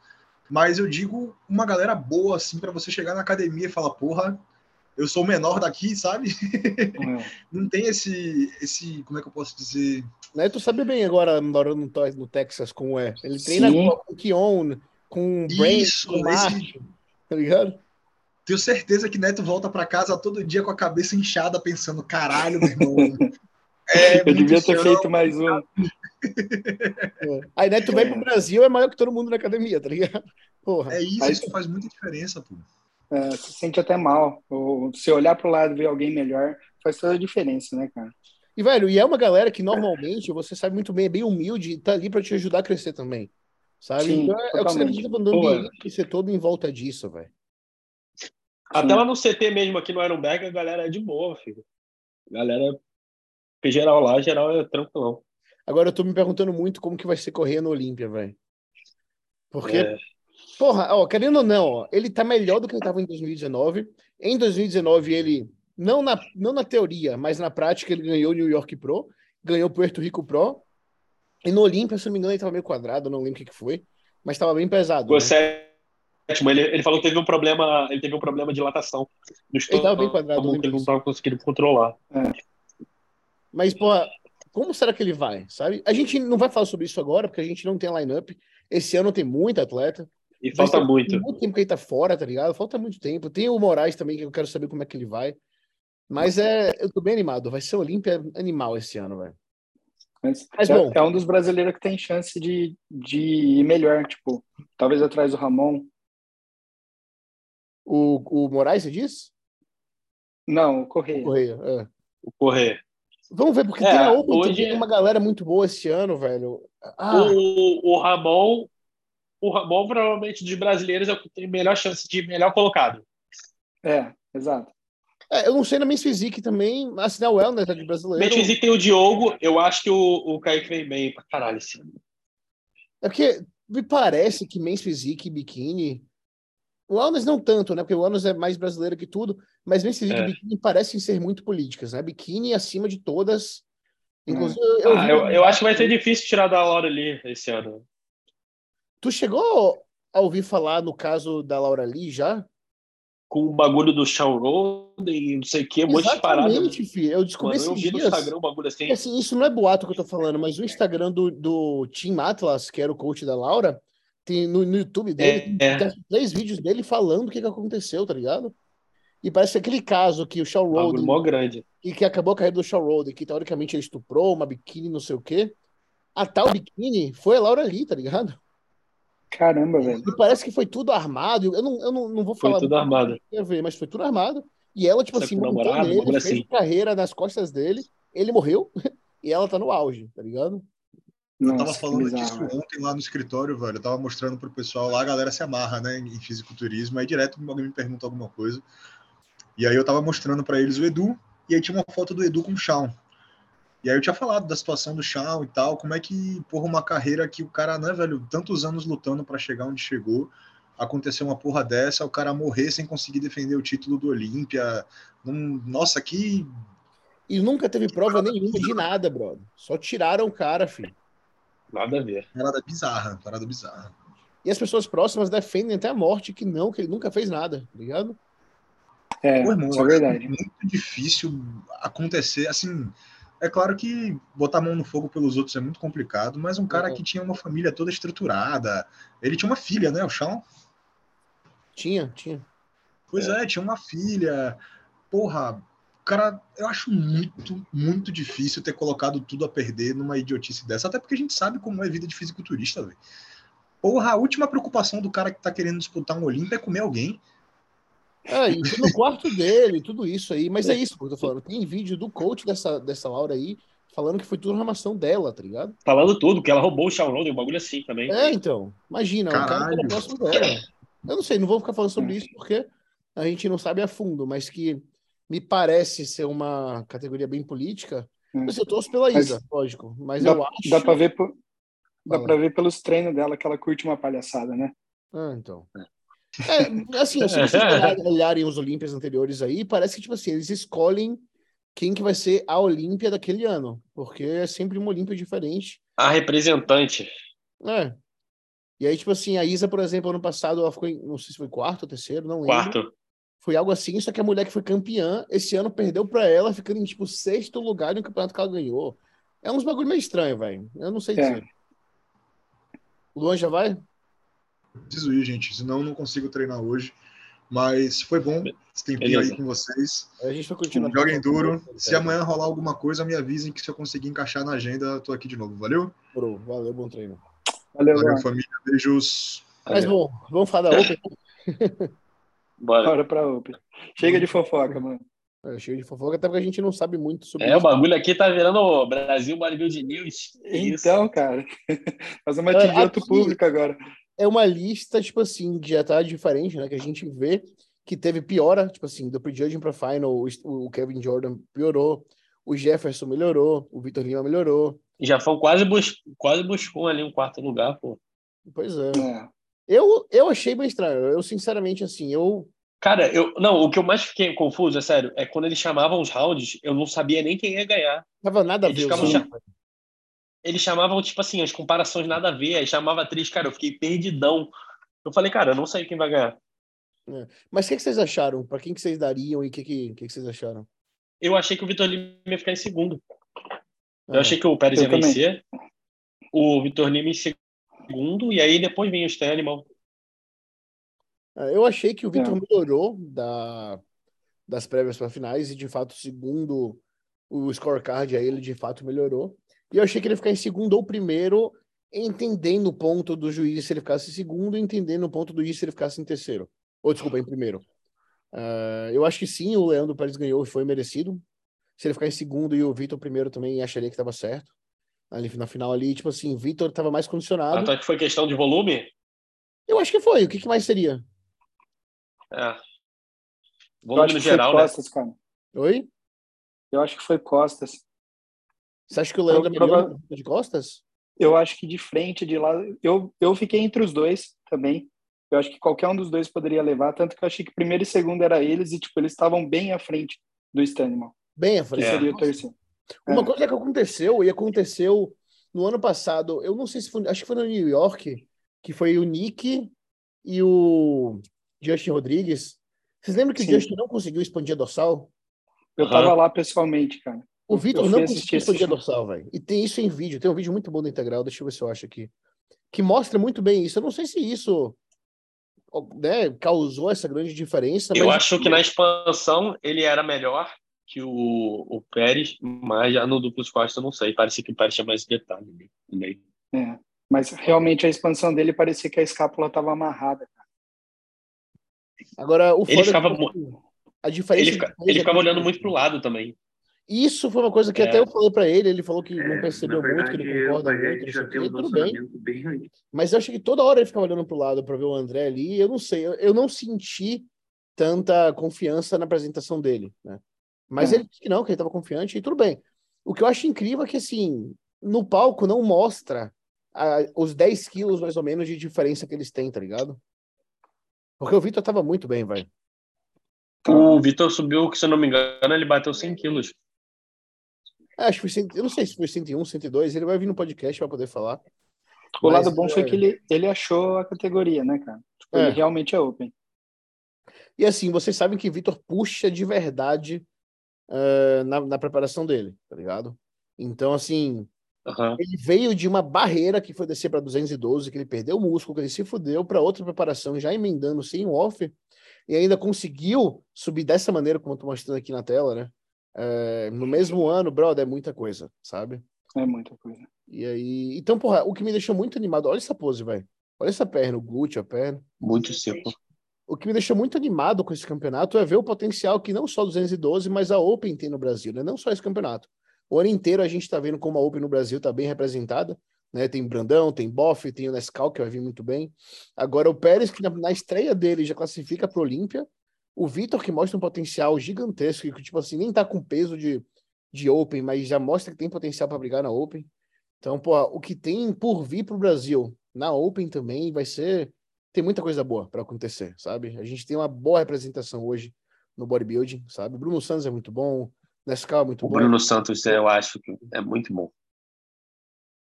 A: Mas eu digo uma galera boa, assim, para você chegar na academia e falar, porra, eu sou o menor daqui, sabe?
E: É. (laughs)
A: Não tem esse, esse, como é que eu posso dizer?
C: Né? Tu sabe bem agora, morando no, no Texas, como é. Ele treina
E: Sim.
C: com o Keon, com o Brent,
A: Isso,
C: com o
A: esse-
C: tá ligado?
A: Tenho certeza que Neto volta para casa todo dia com a cabeça inchada, pensando, caralho, meu irmão. (laughs) É
E: Eu devia ter
A: chão.
E: feito mais um.
C: É. Aí, tu vem
E: É.
C: pro Brasil, é maior que todo mundo na academia, tá ligado? Porra.
A: É isso,
E: Aí-
A: isso faz muita diferença, pô.
E: É, se sente até mal. Ou se olhar pro lado e ver alguém melhor, faz toda a diferença, né, cara?
C: E, velho, e é uma galera que normalmente, você sabe muito bem, é bem humilde e tá ali pra te ajudar a crescer também. Sabe?
E: Sim,
C: então é, é o que você acredita
D: Pô,
C: ambiente ser todo em volta disso, velho.
D: Até lá no CT mesmo, aqui no Ironberg, a galera é de boa, filho. A galera, em geral lá, geral é tranquilão.
C: Agora eu tô me perguntando muito como que vai ser correr no Olímpia, velho. Porque,
D: É,
C: porra, ó, querendo ou não, ó, ele tá melhor do que ele tava em 2019. Em 2019, ele, não na, não na teoria, mas na prática, ele ganhou o New York Pro, ganhou o Puerto Rico Pro. E no Olímpia, se não me engano, ele tava meio quadrado, não lembro o que, que foi, mas tava bem pesado.
D: ficou
C: né?
D: Ele, ele falou que teve um problema, ele teve um problema de dilatação no
C: Ele tava bem
D: estômago
C: quadrado, eu
D: que
C: lembro
D: ele não
C: disso.
D: tava conseguindo controlar.
C: Mas, porra, como será que ele vai, sabe? A gente não vai falar sobre isso agora, porque a gente não tem line-up. Esse ano tem muito atleta.
D: E falta
C: tem
D: muito.
C: muito tempo que ele tá fora, tá ligado? Falta muito tempo. Tem o Moraes também, que eu quero saber como é que ele vai. Mas é, eu tô bem animado. Vai ser Olímpia animal esse ano, velho.
E: Mas,
C: Mas,
E: é,
C: bom.
E: é um dos brasileiros que tem chance de, de ir melhor, tipo, talvez atrás do Ramon.
C: O, o Moraes, você diz?
E: Não, o Correia.
C: Correia, é.
D: O correr.
C: Vamos ver, porque
D: É,
C: tem a Open
D: hoje-
C: também, uma galera muito boa esse ano, velho. Ah,
D: O, o Ramon, o Ramon provavelmente de brasileiros é o que tem melhor chance de melhor colocado.
E: É, exato.
C: é, eu não sei na Men's Physique também, assinar o Wellness é de brasileiro.
D: Mente Physique tem o Diogo, eu acho que o, o Kaique vem bem pra caralho esse ano.
C: É porque me parece que Men's Physique e Bikini. O Wellness não tanto, né? Porque o Wellness é mais brasileiro que tudo, mas Men's Physique
D: É.
C: e Bikini parecem ser muito políticas, né? Bikini acima de todas. Inclusive, eu,
D: Ah, eu, eu acho que vai ser difícil tirar da Laura ali esse ano.
C: Tu chegou a ouvir falar no caso da Laura Lee já?
D: Com o bagulho do Shawn Roden, não sei o que, um monte de parada.
C: Exatamente, filho. Eu descobri
D: Mano, eu vi no
C: dias.
D: Instagram um bagulho assim.
C: E, assim, isso não é boato que eu tô falando, mas o Instagram do, do Tim Atlas, que era o coach da Laura, tem no, no YouTube dele,
D: É, é.
C: tem três vídeos dele falando o que, que aconteceu, tá ligado? E parece aquele caso que o Roden,
D: mó grande.
C: e que acabou a carreira do Shawn Roden, que teoricamente ele estuprou uma biquíni, não sei o quê. A tal biquíni foi a Laura Lee, tá ligado?
E: Caramba, velho.
C: E parece que foi tudo armado. Eu não, eu não, não vou
D: Foi
C: falar.
D: tudo
C: muito
D: armado.
C: ver, mas foi tudo armado. E ela, tipo assim, montou
D: namorado,
C: nele, fez
D: assim.
C: carreira nas costas dele, ele morreu (laughs) e ela tá no auge, tá ligado?
A: Eu tava
E: Nossa,
A: falando
E: bizarro,
A: disso ontem lá no escritório, velho. Eu tava mostrando pro pessoal lá, a galera se amarra, né, em fisiculturismo. Aí direto alguém me pergunta alguma coisa. E aí eu tava mostrando pra eles o Edu, e aí tinha uma foto do Edu com o Shawn. E aí eu tinha falado da situação do Shawn e tal, como é que, porra, uma carreira que o cara, né, velho, tantos anos lutando pra chegar onde chegou, aconteceu uma porra dessa, o cara morrer sem conseguir defender o título do Olímpia. Num- Nossa, que
C: E nunca teve prova nenhuma de nada, brother. Só tiraram o cara, filho.
D: Nada a ver.
A: parada bizarra, parada bizarra.
C: E as pessoas próximas defendem até a morte que não, que ele nunca fez nada, tá ligado?
E: É,
A: Pô, irmão,
E: isso é verdade.
A: muito difícil acontecer, assim, é claro que botar a mão no fogo pelos outros é muito complicado, mas um cara
C: Uhum.
A: que tinha uma família toda estruturada, ele tinha uma filha, né, o Shawn?
C: Tinha, tinha.
A: Pois é, tinha uma filha, porra, cara, eu acho muito, muito difícil ter colocado tudo a perder numa idiotice dessa, até porque a gente sabe como é a vida de fisiculturista, velho. Porra, a última preocupação do cara que tá querendo disputar um Olímpia é comer alguém.
C: É, e foi no quarto dele, tudo isso aí. Mas é isso que eu tô falando. Tem vídeo do coach dessa, dessa Laura aí falando que foi tudo armação dela, tá ligado?
D: Falando tudo, que ela roubou o Roden, um bagulho assim também.
C: É, então. Imagina, o cara que era
A: Caralho.
C: próximo dela. Eu não sei, não vou ficar falando sobre isso porque a gente não sabe a fundo, mas que me parece ser uma categoria bem política. Assim, eu torço pela
E: Mas-
C: Isa, lógico. Mas
E: Dá,
C: eu acho.
E: dá pra ver por- dá pra ver pelos treinos dela que ela curte uma palhaçada, né?
C: Ah, então. É, assim, se vocês (laughs) olharem, olharem os Olímpias anteriores aí, parece que, tipo assim, eles escolhem quem que vai ser a Olímpia daquele ano, porque é sempre uma Olímpia diferente.
D: A representante.
C: É. E aí, tipo assim, a Isa, por exemplo, ano passado, ela ficou em, não sei se foi quarto ou terceiro, não lembro.
D: Quarto.
C: Foi algo assim, só que a mulher que foi campeã, esse ano perdeu pra ela, ficando em, tipo, sexto lugar no campeonato que ela ganhou. É uns bagulho meio estranho, velho. Eu não sei
E: É.
C: dizer. O Luan já vai?
A: Preciso ir, gente, senão eu não consigo treinar hoje. Mas foi bom esse tempinho
D: Beleza.
A: aí com vocês.
C: A gente vai continuar.
A: Joguem duro. Se amanhã rolar alguma coisa, me avisem que se eu conseguir encaixar na agenda, eu tô aqui de novo. Valeu?
C: Bro, valeu, bom treino.
E: Valeu,
A: Valeu, família. Beijos.
C: Mas bom, vamos falar da Open. (laughs)
D: Bora.
E: Bora pra Open. Chega de fofoca, mano.
C: É, cheio de fofoca, até porque a gente não sabe muito sobre
D: É, o
C: isso.
D: bagulho aqui tá virando o Brasil Bodybuilding News. Que isso?
E: Então, cara, (laughs) nós vamos
C: É, aqui-
E: público agora.
C: É uma lista, tipo assim, que já tá diferente, né? Que a gente vê que teve piora, tipo assim, do prejudging pra final, o, o Kevin Jordan piorou, o Jefferson melhorou, o Vitor Lima melhorou.
D: Já foi quase, bus... quase buscou ali um quarto lugar, pô.
C: Pois é.
E: É.
C: Eu, eu achei bem estranho. Eu, sinceramente, assim, eu.
D: Cara, eu não, o que eu mais fiquei confuso, é sério, é quando eles chamavam os rounds, eu não sabia nem quem ia ganhar.
C: Tava nada a
D: Eles
C: ver.
D: ficavam
C: os
D: cha-
C: números.
D: Eles chamavam, tipo assim, as comparações nada a ver, aí chamava a atriz, cara, eu fiquei perdidão. Eu falei, cara, eu não sei quem vai ganhar.
C: Mas o que, que vocês acharam? Pra quem que vocês dariam e o que, que, que, que vocês acharam?
D: Eu achei que o Vitor Lima ia ficar em segundo. Eu
C: Ah,
D: achei que o Pérez
E: Eu
D: ia
E: também.
D: vencer. O Vitor Lima em segundo, e aí depois vinha o Stan Animal.
C: É, Eu achei que o Vitor
E: É.
C: melhorou da, das prévias para finais e, de fato, segundo o scorecard aí, ele de fato melhorou. E eu achei que ele ia ficar em segundo ou primeiro, entendendo o ponto do juiz se ele ficasse em segundo, entendendo o ponto do juiz se ele ficasse em terceiro. Ou, desculpa, em primeiro. Ah, eu acho que sim, o Leandro Pérez ganhou e foi merecido. Se ele ficar em segundo e o Vitor primeiro também, acharia que estava certo. Ali na final ali, tipo assim, o Vitor estava mais condicionado.
D: Tanto é que foi questão de volume.
C: Eu acho que foi. O que, que mais seria?
D: É.
E: Eu
D: Volume
E: acho
D: no
E: que foi
D: geral, né?
E: Costas, cara.
C: Oi?
E: Eu acho que foi Costas.
C: Você acha que o Leandro é
E: Prova-
C: melhor
E: prova-
C: de costas?
E: Eu acho que de frente, de lá, eu, eu fiquei entre os dois também. Eu acho que qualquer um dos dois poderia levar, tanto que eu achei que primeiro e segundo era eles e, tipo, eles estavam bem à frente do Stanimal,
C: Bem, eu
E: que
C: falei.
D: É.
E: seria o terceiro.
C: Uma
E: É.
C: coisa que aconteceu, e aconteceu no ano passado, eu não sei se foi, acho que foi no New York, que foi o Nick e o Justin Rodrigues. Vocês lembram que
E: Sim.
C: o Justin não conseguiu expandir a dorsal?
E: Eu
D: Aham.
E: tava lá pessoalmente, cara.
C: O Vitor não conseguiu expandir a dorsal, velho. E tem isso em vídeo, tem um vídeo muito bom da Integral, deixa eu ver se eu acho aqui. Que mostra muito bem isso. Eu não sei se isso né, causou essa grande diferença.
D: Eu
C: mas-
D: acho que na expansão ele era melhor que o, o Pérez, mas já no duplo costas eu não sei. Parecia que o Pérez tinha mais detalhe. né?
E: É. Mas realmente a expansão dele parecia que a escápula tava amarrada.
C: Agora, o
D: Ele
C: é que,
D: ficava
C: tipo, a diferença
D: Ele, fica- ele
C: é
D: ficava
C: muito
D: olhando muito pro lado também.
C: Isso foi uma coisa que
D: É.
C: até eu falei pra ele, ele falou que não
F: É,
C: percebeu
F: na
C: muito, que
F: verdade,
C: ele concorda muito, não
F: já tem um
C: tudo bem.
F: bem.
C: Mas eu achei que toda hora ele ficava olhando pro lado pra ver o André ali, e eu não sei, eu, eu não senti tanta confiança na apresentação dele, né? Mas
E: É.
C: ele disse que não, que ele tava confiante, e tudo bem. O que eu acho incrível é que, assim, no palco não mostra a- os 10 quilos, mais ou menos, de diferença que eles têm, tá ligado? Porque o Vitor tava muito bem, velho.
D: O Vitor subiu, que se eu não me engano, ele bateu 100 quilos.
C: É, Acho que foi, cento- eu não sei se foi 101, 102, ele vai vir no podcast pra poder falar.
E: O
C: Mas,
E: lado bom foi
C: é,
E: que ele, ele achou a categoria, né, cara? Tipo,
C: É.
E: Ele realmente é open.
C: E assim, vocês sabem que Vitor puxa de verdade eh, na, na preparação dele, tá ligado? Então, assim,
D: Aham.
C: ele veio de uma barreira que foi descer para 212, que ele perdeu o músculo, que ele se fudeu, para outra preparação, já emendando sem o off, e ainda conseguiu subir dessa maneira, como eu tô mostrando aqui na tela, né? Eh, no mesmo ano, brother, é muita coisa, sabe?
E: É muita coisa.
C: E aí. Então, porra, o que me deixou muito animado, olha essa pose, velho. Olha essa perna, o glúteo, a perna.
D: Muito seco.
C: O que me deixou muito animado com esse campeonato é ver o potencial que não só 212, mas a Open tem no Brasil, né? Não só esse campeonato. O ano inteiro a gente está vendo como a Open no Brasil está bem representada, né? Tem Brandão, tem Boff, tem o Nescau, que vai vir muito bem. Agora o Pérez, que na, na estreia dele já classifica para Olímpia. O Vitor, que mostra um potencial gigantesco, que tipo assim, nem tá com peso de, de Open, mas já mostra que tem potencial para brigar na Open. Então, pô, o que tem por vir para o Brasil na Open também vai ser. Tem muita coisa boa para acontecer, sabe? A gente tem uma boa representação hoje no bodybuilding, sabe? Bruno Santos é muito bom, Nescau é muito
D: O
C: bom.
D: Bruno Santos, eu acho que é muito bom.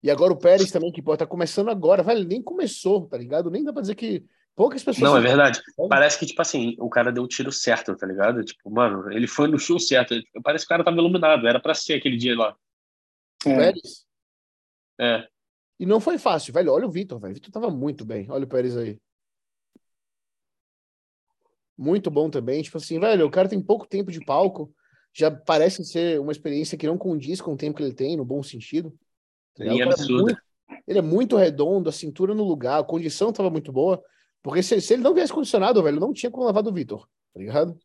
C: E agora o Pérez também, que pô, tá começando agora, velho, nem começou, tá ligado? Nem dá pra dizer que poucas pessoas.
D: Não, é verdade. Parece que, tipo assim, o cara deu o tiro certo, tá ligado? Tipo, mano, ele foi no show certo. Parece que o cara tava iluminado. Era pra ser aquele dia lá.
C: O
E: É,
C: Pérez.
D: É.
C: E não foi fácil, velho. Olha o Vitor, velho. O Vitor tava muito bem. Olha o Pérez aí. Muito bom também. Tipo assim, velho, o cara tem pouco tempo de palco. Já parece ser uma experiência que não condiz com o tempo que ele tem, no bom sentido. Tá é muito- ele é muito redondo, a cintura no lugar, a condição tava muito boa. Porque se, se ele não viesse condicionado, velho, não tinha como lavar do Vitor, tá ligado?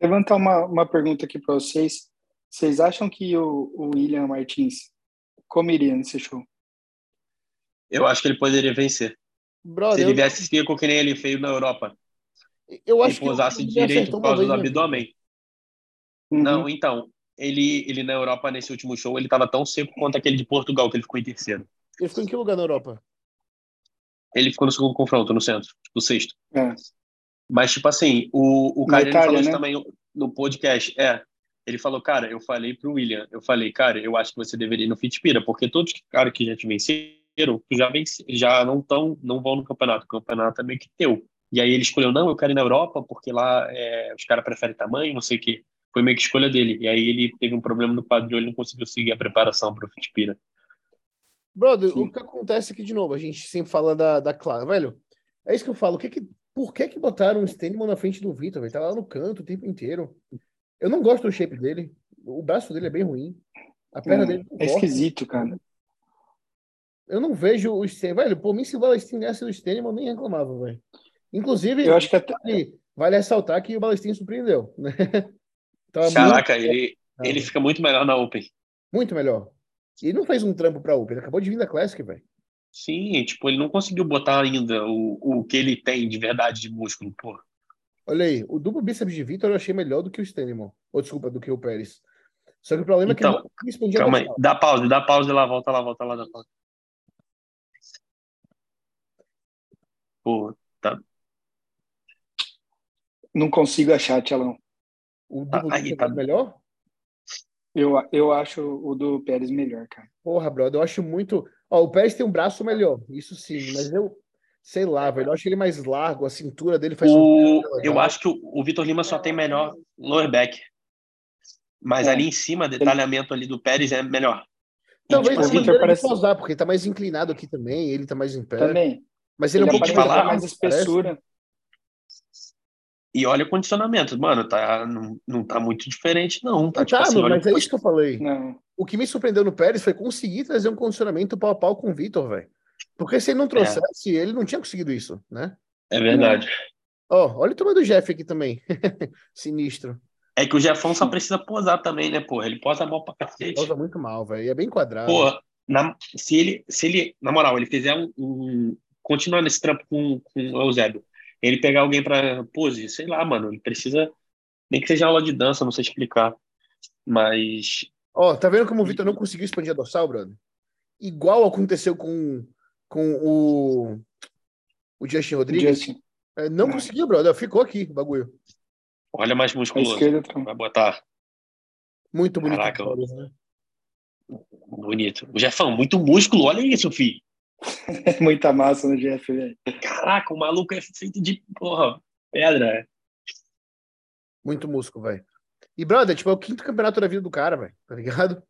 E: levantar uma, uma pergunta aqui para vocês. Vocês acham que o, o William Martins comeria nesse show?
D: Eu acho que ele poderia vencer. Se
C: Brother,
D: ele
C: eu,
D: viesse seco que nem ele fez na Europa.
C: Eu acho que
D: posasse
C: ele
D: direito por causa do abdômen.
E: Uhum.
D: Não, então. Ele, ele na Europa, nesse último show, ele tava tão seco quanto aquele de Portugal, que ele ficou em terceiro.
C: Ele ficou em que lugar na Europa?
D: Ele ficou no segundo confronto, no centro, no sexto.
E: É.
D: Mas, tipo assim, o, o cara falou isso
E: né?
D: também no podcast. É. Ele falou, cara, eu falei pro William, eu falei, cara, eu acho que você deveria ir no Fitpira, porque todos os caras que já te venceram, já, venci, já não tão, não vão no campeonato. O campeonato é meio que teu. E aí ele escolheu, não, eu quero ir na Europa, porque lá é, os caras preferem tamanho, não sei o quê. Foi meio que escolha dele. E aí ele teve um problema no quadril, ele não conseguiu seguir a preparação pro Fitpira.
C: Brother,
E: Sim.
C: o que acontece aqui de novo? A gente sempre fala da, da Clara. Velho, é isso que eu falo. O que que, por que que botaram o Stenman na frente do Vitor, velho? Tá lá no canto o tempo inteiro. Eu não gosto do shape dele. O braço dele é bem ruim. A perna
E: É,
C: dele não
E: é
C: corta.
E: esquisito, cara.
C: Eu não vejo o Stenman. Velho, por mim, se o Balestin ganhasse do Stenman, eu nem reclamava, velho. Inclusive,
E: Eu acho que até,
C: vale, vale ressaltar que o Balestin surpreendeu, né? (laughs) Tava
D: Caraca, ele,
C: muito,
D: ele fica muito melhor na Open.
C: muito melhor. E ele não fez um trampo pra Open, ele acabou de vir da Classic, velho.
D: Sim, tipo, ele não conseguiu botar ainda o, o que ele tem de verdade de músculo, pô.
C: Olha aí, o duplo bíceps de Vitor eu achei melhor do que o Stenman. Ou desculpa, do que o Pérez. Só que o problema é que
D: Então,
C: ele não expandia
D: Calma aí, dá pausa, dá pausa lá, volta lá, volta lá, dá pausa. Pô.
E: Não consigo achar, Tchalão.
C: O duplo
D: aí,
C: bíceps
D: tá.
C: é melhor?
E: Eu, eu acho o do Pérez melhor, cara.
C: Porra, brother, eu acho muito. Ó, o Pérez tem um braço melhor, isso sim, mas eu sei lá, velho. Eu acho ele mais largo, a cintura dele faz
D: O,
C: legal.
D: eu acho que o, o Vitor Lima só tem melhor lower back. Mas
E: É.
D: ali em cima, detalhamento ali do Pérez é melhor.
C: Talvez
D: tipo,
C: a
E: o Vitor
C: maneira
E: parece-
C: de posar, porque ele tá mais inclinado aqui também, ele tá mais em pé.
E: Também.
C: Mas ele, é um
E: Ele
C: pouco
E: ter mais espessura.
D: E olha o condicionamento, mano, tá, não, não tá muito diferente, não. Tá,
C: Tá,
D: tipo assim,
C: mano,
D: olha
C: mas é isso que eu falei.
E: Não.
C: O que me surpreendeu no Pérez foi conseguir trazer um condicionamento pau a pau com o Vitor, velho. Porque se ele não trouxesse, ele não tinha conseguido isso, né?
D: É verdade.
C: Ó, olha o tamanho do Jeff aqui também. (laughs) Sinistro.
D: É que o Jefão só precisa posar também, né, porra? Ele posa mal pra cacete.
C: Usa muito mal, velho. E É bem quadrado.
D: Pô, na, se ele, se ele, na moral, ele fizer um, um continuar nesse trampo com, com o Eusébio, ele pegar alguém pra pose, sei lá, mano, ele precisa, nem que seja aula de dança, não sei explicar, mas
C: Ó, tá vendo como o Vitor não conseguiu expandir a dorsal, brother? Igual aconteceu com, com o, o Justin Rodrigues.
E: Justin.
C: É, não
E: É.
C: conseguiu, brother. Ficou aqui o bagulho.
D: olha mais musculoso.
E: esquerda tá
D: Vai botar
C: Muito bonito.
D: Caraca,
C: né?
D: bonito. O Jefão, muito músculo, olha isso, filho.
E: É (laughs) muita massa no Jeff, velho.
D: Caraca, o maluco é feito de, porra, pedra.
C: Muito músculo, velho. E, brother, tipo, é o quinto campeonato da vida do cara, velho. Tá ligado?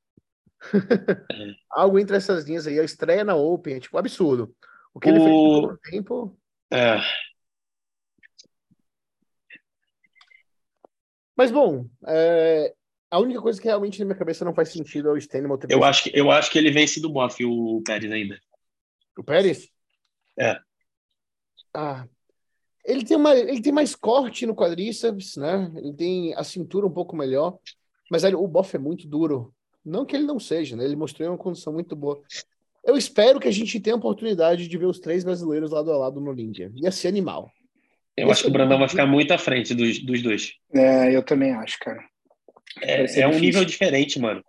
C: (laughs) Algo entre essas linhas aí. A estreia na Open é, tipo, absurdo. O que ele fez
D: O-
C: no pouco tempo.
D: É,
C: Mas, bom, é, a única coisa que realmente na minha cabeça não faz sentido é o Stenman ter
D: eu acho que, eu acho que ele vence do Boff, o Pérez ainda.
C: O Pérez.
D: É.
C: Ah, ele tem, uma, ele tem mais corte no quadríceps, né? Ele tem a cintura um pouco melhor. Mas aí, o Boff é muito duro. Não que ele não seja, né? Ele mostrou uma condição muito boa. Eu espero que a gente tenha a oportunidade de ver os três brasileiros lado a lado no Olímpia. Ia ser animal.
D: Eu acho que o Brandão vai ficar muito à frente dos, dos dois.
E: É, eu também acho, cara.
D: É, é um nível diferente, mano.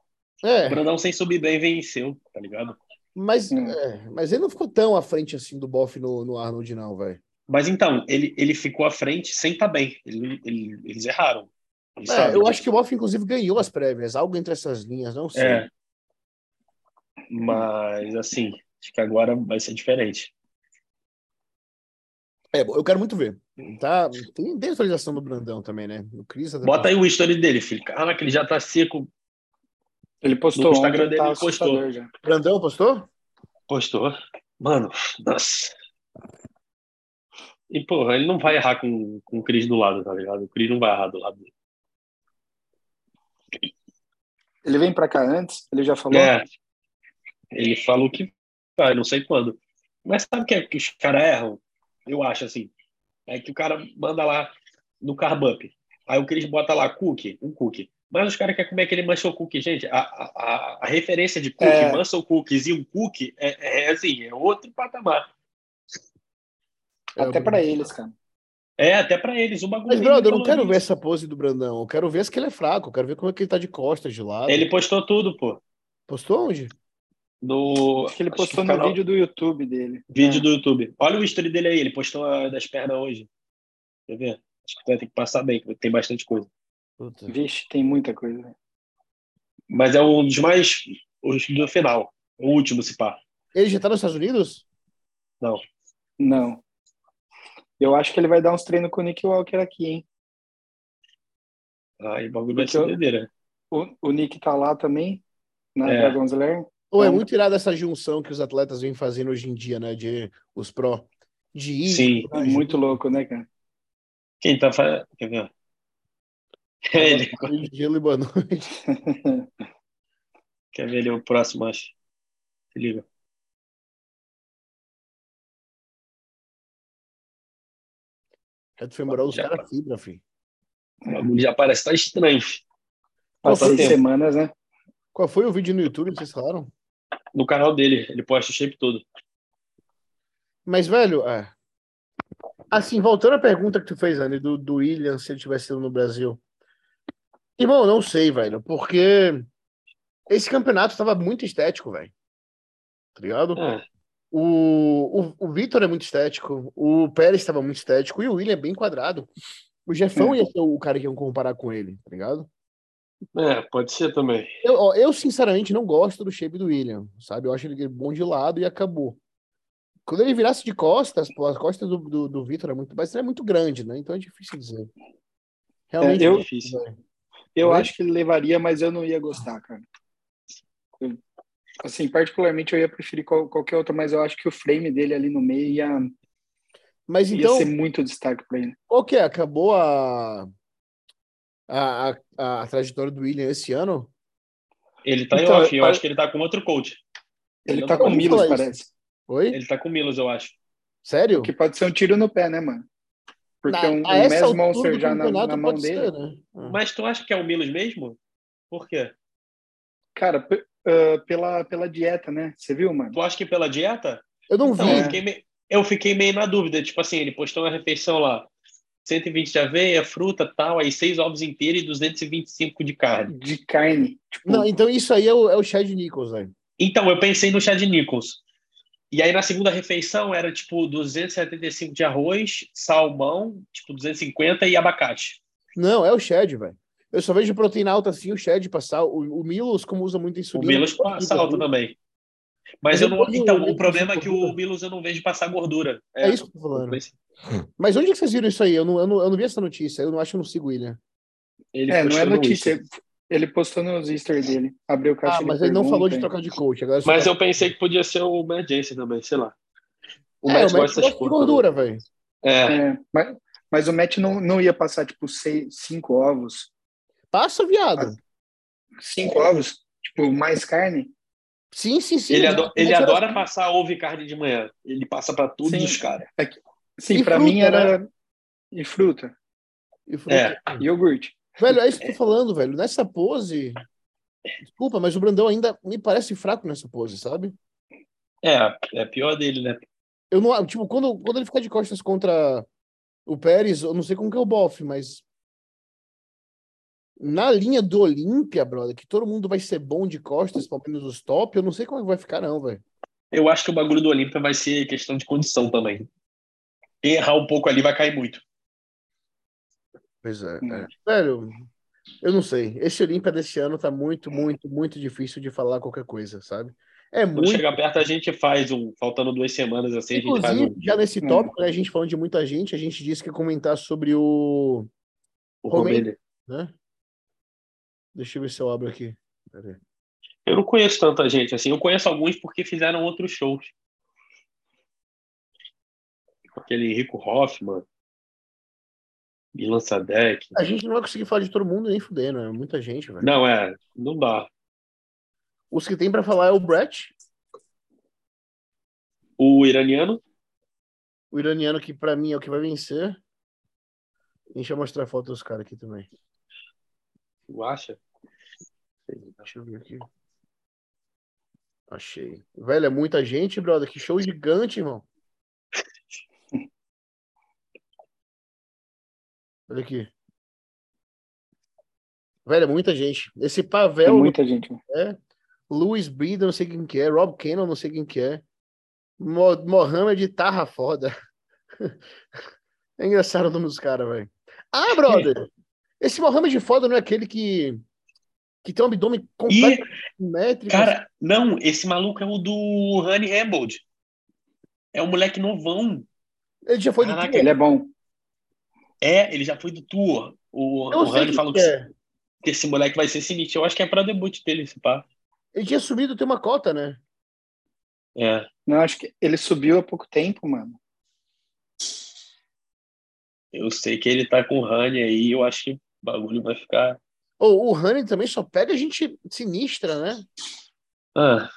D: O
C: É,
D: Brandão sem subir bem venceu, tá ligado?
C: Mas,
E: Hum.
C: é, mas ele não ficou tão à frente assim do Boff no, no Arnold, não, velho.
D: Mas então, ele, ele ficou à frente sem estar bem. Ele- ele- eles erraram. Eles
C: É, eu acho que o Boff, inclusive, ganhou as prévias, algo entre essas linhas, não sei.
D: É. Mas, assim, acho que agora vai ser diferente.
C: É, eu quero muito ver. Tá, tem, tem atualização do Brandão também, né? O Cris tá-
D: Bota aí o history dele, filho. Caraca, ele já tá seco.
E: Ele postou
D: No Instagram
E: ontem,
D: dele
E: tá
D: postou.
C: Brandão postou?
D: Postou. Mano, nossa. E, porra, ele não vai errar com, com o Cris do lado, tá ligado? O Cris não vai errar do lado dele.
E: Ele vem pra cá antes? Ele já falou?
D: É. Ele falou que vai, não sei quando. Mas sabe o que, é que os caras erram? Eu acho assim. É que o cara manda lá no carbup. Aí o Cris bota lá cookie, um cookie. Mas os caras querem comer aquele muscle cookie. Gente, a, a, a- a referência de cookie,
E: É.
D: muscle cookies e um cookie é, é assim, é outro patamar.
E: Até pra eles, cara.
D: É, até pra eles, o bagulho.
C: Mas,
D: é
C: brother, eu não quero
D: colorido.
C: ver essa pose do Brandão. Eu quero ver se que ele é fraco. Eu quero ver como é que ele tá de costas, de lado.
D: Ele postou tudo, pô.
C: Postou onde?
D: No
E: Acho que ele
D: acho
E: postou
D: que
E: no
D: canal-
E: vídeo do YouTube dele.
D: vídeo
E: É.
D: do YouTube. Olha o history dele aí, ele postou a das pernas hoje. Quer ver? Acho que vai ter que passar bem, que tem bastante coisa.
C: Puta.
E: Vixe, tem muita coisa.
D: Mas é um dos mais. Os do final. O último, se pá.
C: Ele já tá nos Estados Unidos?
D: Não.
E: Não. Eu acho que ele vai dar uns treinos com o Nick Walker aqui, hein?
D: Aí o bagulho vai ser doideira.
E: O, o Nick tá lá também, na
D: É.
E: Dragon's Lair.
C: Ou é
E: Então-
C: muito irada essa junção que os atletas vêm fazendo hoje em dia, né? De os pró. De ir.
D: Sim.
C: de-
E: Muito louco, né, cara?
D: Quem tá fazendo. Quer ver? Ele.
C: Gelo e boa noite. (laughs)
D: Quer ver ele o próximo, acho. Se liga.
C: Reto femoral dos caras fibra, filho.
D: O bagulho já parece estar estranho.
E: Há
D: Passa
E: seis
D: tempo.
E: semanas, né?
C: Qual foi o vídeo no YouTube que vocês falaram?
D: No canal dele, ele posta o shape todo.
C: Mas, velho, é. Assim, voltando à pergunta que tu fez, Anny, do, do William, se ele tivesse ido no Brasil. Irmão, não sei, velho, porque esse campeonato tava muito estético, velho. Tá ligado?
D: É,
C: O, o, o Vitor é muito estético, o Pérez estava muito estético e o William é bem quadrado. O Jefão ia ser o cara que iam comparar com ele, tá ligado?
D: é, pode ser também.
C: Eu, ó, eu, sinceramente, não gosto do shape do William, sabe? Eu acho ele bom de lado e acabou. Quando ele virasse de costas, pô, as costas do, do, do Vitor é muito, mas ele é muito grande, né? Então é difícil dizer. Realmente
E: É, eu-
C: é
D: difícil.
C: velho.
E: Eu
C: Oi?
E: acho que ele levaria, mas eu não ia gostar, cara. Eu- assim, particularmente eu ia preferir qual- qualquer outro, mas eu acho que o frame dele ali no meio ia,
C: Mas
E: ia
C: então,
E: ser muito destaque pra ele.
C: é? Acabou a, a, a, a trajetória do William esse ano?
D: Ele tá em
E: Então,
D: off, eu
E: pare-
D: acho que ele tá com outro coach.
E: Ele
D: não
E: tá com o Milos, parece.
C: Oi?
D: Ele tá com o Milos, eu acho.
C: Sério?
E: Que pode ser um tiro no pé, né, mano? Porque
C: Na-
E: um, um
C: altura
E: Monster já na, na mão dele.
C: ser, né? Ah.
D: Mas tu acha que é o Milos mesmo? Por quê?
E: Cara, ah, pela, pela dieta, né? Você viu, mano?
D: Tu acha que pela dieta?
C: Eu não
D: Então,
C: vi.
D: eu, fiquei meio, eu fiquei meio na dúvida. Tipo assim, ele postou uma refeição lá. 120 de aveia, fruta, tal, aí seis ovos inteiros e 225 de carne.
E: De carne. Tipo,
C: Não, então isso aí é o, é o Chad Nichols, velho.
D: Então, eu pensei no Chad Nichols. E aí, na segunda refeição, era tipo 275 de arroz, salmão, tipo 250 e abacate.
C: Não, é o Chad, velho. Eu só vejo proteína alta assim, o Shed passar. O, o Milos, como usa muito
D: O
C: insulina.
D: Milos
C: não
D: passa alto também. Mas
C: Mas
D: eu não. Então,
C: Milos
D: o problema é que
C: gordura.
D: o Milos eu não vejo passar gordura.
C: É isso que eu tô falando. Mas onde que vocês viram isso aí? Eu não, eu não, eu não vi essa notícia. Eu não acho que eu não sigo o William.
D: Ele
E: é, não é
D: postou no
E: notícia. Ele postou nos Easter dele. Abriu o caixa
C: Ah, mas ele não falou de trocar de coach. Agora
D: Mas eu pensei que podia ser o Matt Jensen também, sei lá. O
C: é,
D: Matt
C: o Matt
D: gosta
C: gosta de
D: porra
C: gordura, velho.
D: É,
E: É, mas, mas o Matt não, não ia passar, tipo, seis, cinco ovos.
C: Passa, viado.
E: Cinco ovos? Tipo, mais carne?
C: Sim, sim, sim.
D: ele,
C: mas
D: ado-
C: é
D: ele adora passar ovo e carne de manhã. Ele passa pra todos
E: Sim.
D: os caras.
E: Sim,
C: E
E: pra
C: fruta,
E: mim era. E fruta.
C: E fruta.
D: É.
E: Iogurte.
C: Velho, é isso que eu tô falando, velho. Nessa pose. Desculpa, mas o Brandão ainda me parece fraco nessa pose, sabe?
D: É, é pior dele, né?
C: Eu não. Tipo, quando, quando ele fica de costas contra o Pérez, eu não sei como que é o bofe, mas. Na linha do Olímpia, brother, que todo mundo vai ser bom de costas, pelo menos os top, eu não sei como é que vai ficar, não, velho.
D: Eu acho que o bagulho do Olímpia vai ser questão de condição também. Errar um pouco ali vai cair muito.
C: Pois é,
E: Hum.
C: é. Velho, eu não sei. Esse Olímpia desse ano tá muito, muito, muito difícil de falar qualquer coisa, sabe? É
D: Quando
C: muito.
D: chegar perto, a gente faz um. Faltando duas semanas assim, a gente faz
C: Inclusive,
D: um.
C: já nesse
E: Hum.
C: tópico, né, a gente falando de muita gente, a gente disse que ia comentar sobre o.
D: o.
C: Romênia. Né? Deixa eu ver se eu abro aqui.
D: Eu não conheço tanta gente assim. Eu conheço alguns porque fizeram outros shows. Aquele Rico Hoffman, Milan Sadek.
C: A gente não vai conseguir falar de todo mundo nem fudendo, é muita gente, velho.
D: Não, é, não dá.
C: Os que tem pra falar é o Brett,
D: O iraniano,
C: o iraniano, que pra mim é o que vai vencer. Deixa eu mostrar a foto dos caras aqui também.
D: tu acha?
C: Deixa eu ver aqui. Achei. Velho, é muita gente, brother. Que show gigante, irmão. Olha aqui. Velho, é muita gente. Esse
E: É
C: Pavel,
E: muita gente.
C: Louis Brida, não sei quem que é. Rob Cannon, não sei quem que é. Mo Mohamed Tarra foda. (laughs) É engraçado o nome dos caras, velho. Ah, brother! (laughs) Esse Mohamed foda não é aquele que que tem um abdômen
D: E,
C: completamente simétrico.
D: cara, não, esse maluco é o do Honey Hambold. É um moleque novão.
C: Ele já foi do
D: Caraca,
C: tour.
E: Ele é bom.
D: É, ele já foi do tour. O,
C: Eu
D: o
C: que
D: falou
C: que é.
D: que esse moleque vai ser sinistro. Eu acho que é pra debut dele, esse pá.
C: Ele tinha subido tem uma cota, né?
D: É.
E: Não, acho que ele subiu há pouco tempo, mano.
D: Eu sei que ele tá com o Honey aí, eu acho que o bagulho vai ficar.
C: Ou o Honey também só pega gente sinistra, né?
D: Ah,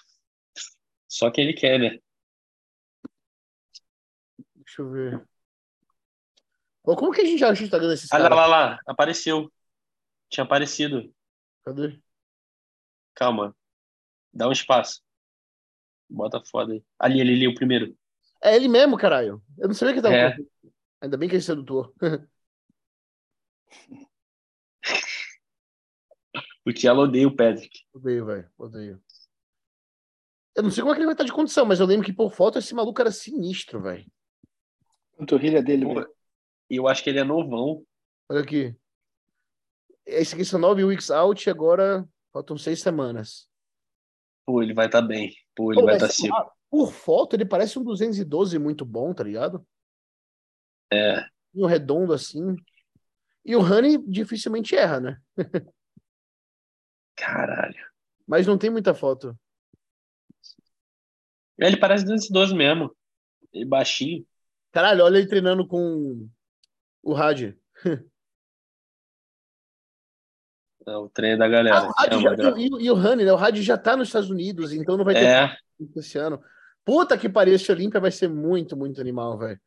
D: só que ele quer, né?
C: Deixa eu ver. Pô, como que a gente acha o Instagram desses
D: Ah, lá,
C: caras?
D: lá, lá, apareceu. Tinha aparecido.
C: Cadê?
D: Calma. Dá um espaço. Bota foda aí. Ali, ali, ali, o primeiro.
C: É ele mesmo, caralho. Eu não sabia que tava.
D: É.
C: Ainda bem que ele é sedutor. (laughs)
D: O Tielo odeia o Patrick.
C: Odeio, velho. Odeio. Eu não sei como é que ele vai estar de condição, mas eu lembro que por foto esse maluco era sinistro, velho.
E: Panturrilha dele, velho.
D: E eu acho que ele é novão.
C: Olha aqui. Esse aqui são nove weeks out e agora faltam seis semanas.
D: Pô, ele vai estar bem. Pô, ele
C: Pô,
D: vai estar seco.
C: ah, Por foto, ele parece um 212 muito bom, tá ligado?
D: É.
C: Um redondo assim. E o Honey dificilmente erra, né? (laughs)
D: Caralho.
C: Mas não tem muita foto.
D: Ele parece 212 mesmo. Ele baixinho.
C: Caralho, olha ele treinando com o Rádio.
D: É o treino da galera.
C: Ah, o já- e, e- e o Honey, né? O Rádio já tá nos Estados Unidos, então não vai ter
D: É, (laughs)
C: esse ano. Puta que pariu, esse Olímpia vai ser muito, muito animal, velho.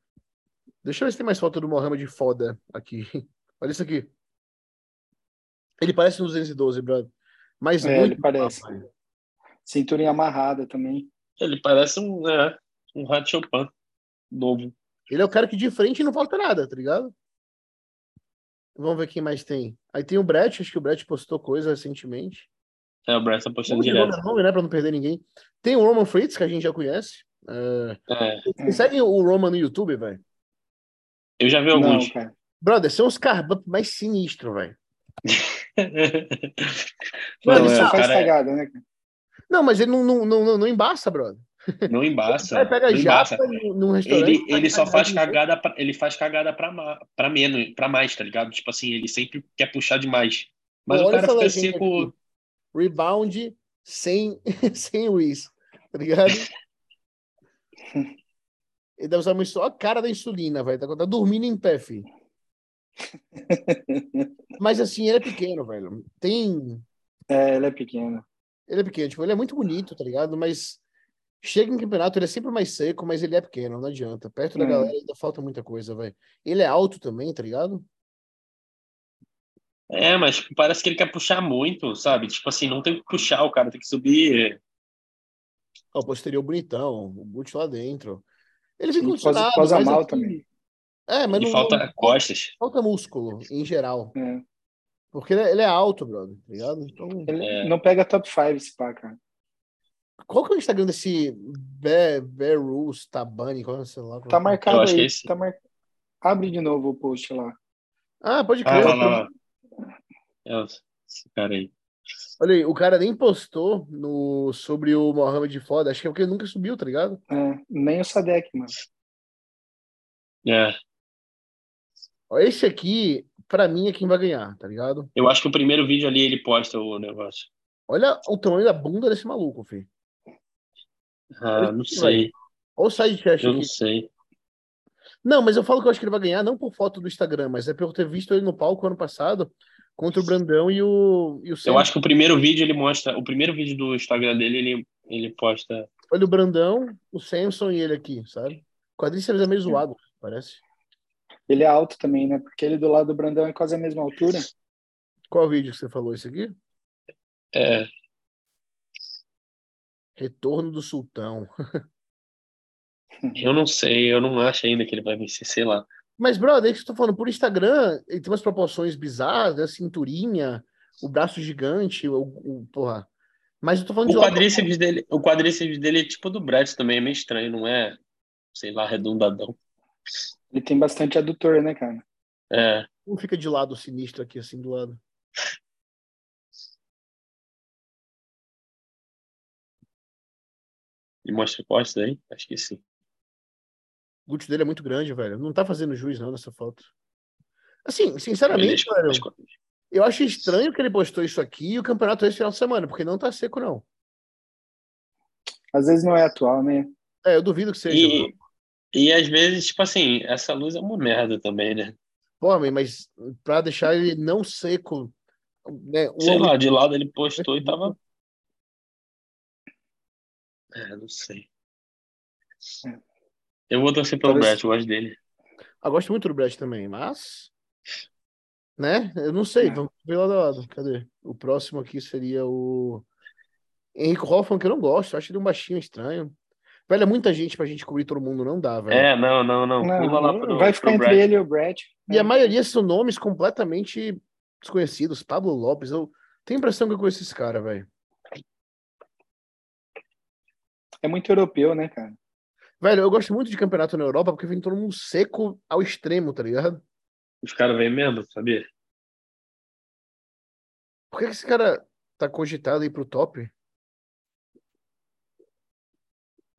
C: Deixa eu ver se tem mais foto do Mohamed foda aqui. (laughs) Olha isso aqui. Ele parece um 212, brother. Mas
E: É,
C: muito
E: ele parece.
C: velho.
E: Cinturinha amarrada também.
D: ele parece um, é, um Rato Chopin novo.
C: Ele é o cara que de frente não falta nada, tá ligado? Vamos ver quem mais tem. Aí tem o Brett, acho que o Brett postou coisa recentemente.
D: É, o Bryce tá postando direto.
C: nome, né? Pra não perder ninguém. Tem o Roman Fritz, que a gente já conhece. É...
D: É.
C: Vocês seguem o Roman no YouTube, velho?
D: Eu já vi
E: Não,
D: alguns.
E: cara.
C: Brother, são os carb mais sinistros, velho.
D: Não,
C: Mano,
E: ele
D: é,
E: só faz
D: cara é-
E: cagada, né? cara?
C: Não, mas ele não, não, não, não embaça, brother.
D: Não embaça.
C: Aí (laughs) pega
D: não embaça. Ele, ele só faz
C: cagada.
D: pra, ele faz cagada pra, pra menos, pra mais, tá ligado? Tipo assim, ele sempre quer puxar demais. Mas
C: Pô,
D: o
C: olha
D: cara fica seco.
C: aqui. Rebound sem, (laughs) sem Wiz, tá ligado? (laughs) Ele deve usar só a cara da insulina, velho. Tá, tá dormindo em pé, filho. Mas assim, ele é pequeno, velho. Tem.
E: É, ele é pequeno.
C: Ele é pequeno, tipo, ele é muito bonito, tá ligado? Mas chega em campeonato, ele é sempre mais seco, mas ele é pequeno, não adianta. Perto da
E: É.
C: galera ainda falta muita coisa, velho. Ele é alto também, tá ligado?
D: É, mas parece que ele quer puxar muito, sabe? Tipo assim, não tem que puxar, o cara tem que subir.
C: Ó, o posterior bonitão, o boot lá dentro. Ele fica
E: posa-
C: condicionado,
E: posa
C: mas
E: mal
C: assim-
E: também.
C: É, mas
D: E
C: não,
D: falta
C: não-
D: costas.
C: falta músculo, em geral.
E: É.
C: Porque ele é, ele é alto, brother, tá ligado? Então,
E: Ele
D: É.
E: não pega top 5 esse pá, cara.
C: Qual que é o Instagram desse Bear, Bear Rules Tabani? Qual é, sei lá, qual
E: Tá
C: é?
E: marcado
D: é
E: aí.
D: esse.
E: Tá mar... Abre de novo o post lá.
C: Ah, pode
D: Ah,
C: crer.
D: lá, lá, lá. É, esse cara aí.
C: Olha aí, o cara nem postou no, sobre o Mohamed Foda. Acho que é porque ele nunca subiu, tá ligado?
E: É, nem o Sadek, mano.
D: É,
C: Esse aqui, pra mim, é quem vai ganhar, tá ligado?
D: eu acho que o primeiro vídeo ali ele posta o negócio.
C: Olha o tamanho da bunda desse maluco, filho.
D: Ah, não sei.
C: Olha o sidecast
D: Eu não sei.
C: Não, mas eu falo que eu acho que ele vai ganhar não por foto do Instagram, mas é por eu ter visto ele no palco ano passado contra o Brandão e o, e o
D: Eu acho que o primeiro vídeo ele mostra. O primeiro vídeo do Instagram dele, ele, ele posta.
C: Olha o Brandão, o Samson e ele aqui, sabe? O quadríceps é meio zoado, parece.
E: Ele é alto também, né? Porque ele do lado do Brandão é quase a mesma altura.
C: Qual vídeo que você falou? Esse aqui?
D: É,
C: Retorno do Sultão.
D: eu não sei, eu não acho ainda que ele vai vencer, sei lá.
C: Mas, brother, é isso que eu tô falando. Por Instagram, ele tem umas proporções bizarras, a cinturinha, o braço gigante, o, o- porra. Mas eu tô falando
D: O
C: de
D: quadríceps dele, o quadríceps dele é tipo do Brett também, é meio estranho, não é, sei lá, redundadão.
E: Ele tem bastante adutor, né, cara?
D: É,
C: Não fica de lado sinistro aqui, assim, do lado.
D: E mostra costas aí? Acho que sim.
C: O glúteo dele é muito grande, velho. Não tá fazendo juiz, não, nessa foto. Assim, sinceramente, velho, eu acho estranho que ele postou isso aqui e o campeonato é esse final de semana, porque não tá seco, não.
E: Às vezes não é atual, né?
C: É, eu duvido que seja.
D: E, e às vezes, tipo assim, essa luz é uma merda também, né?
C: Pô, mas pra deixar ele não seco, né?
D: Sei
C: ângulo-
D: lá, de lado ele postou e tava. É, não sei. Eu vou torcer pelo
E: Talvez-
D: Brett, eu gosto dele.
C: Eu gosto muito do Brett também, mas. Né? Eu não sei.
E: É.
C: Vamos ver lado a lado. Cadê? O próximo aqui seria o. Henrique Hoffman, que eu não gosto. Eu acho ele um baixinho estranho. Velho, é muita gente pra gente cobrir todo mundo, não dá, velho.
D: É, não, não, não.
E: Não,
D: pro,
E: vai ficar entre ele e o Brett.
C: E a maioria são nomes completamente desconhecidos. Pablo Lopes, eu tenho a impressão que eu conheço esse cara, velho.
E: É muito europeu, né, cara?
C: Velho, eu gosto muito de campeonato na Europa porque vem todo mundo seco ao extremo, tá ligado?
D: Os caras vêm mesmo, sabia?
C: Por que que esse cara tá cogitado aí pro top?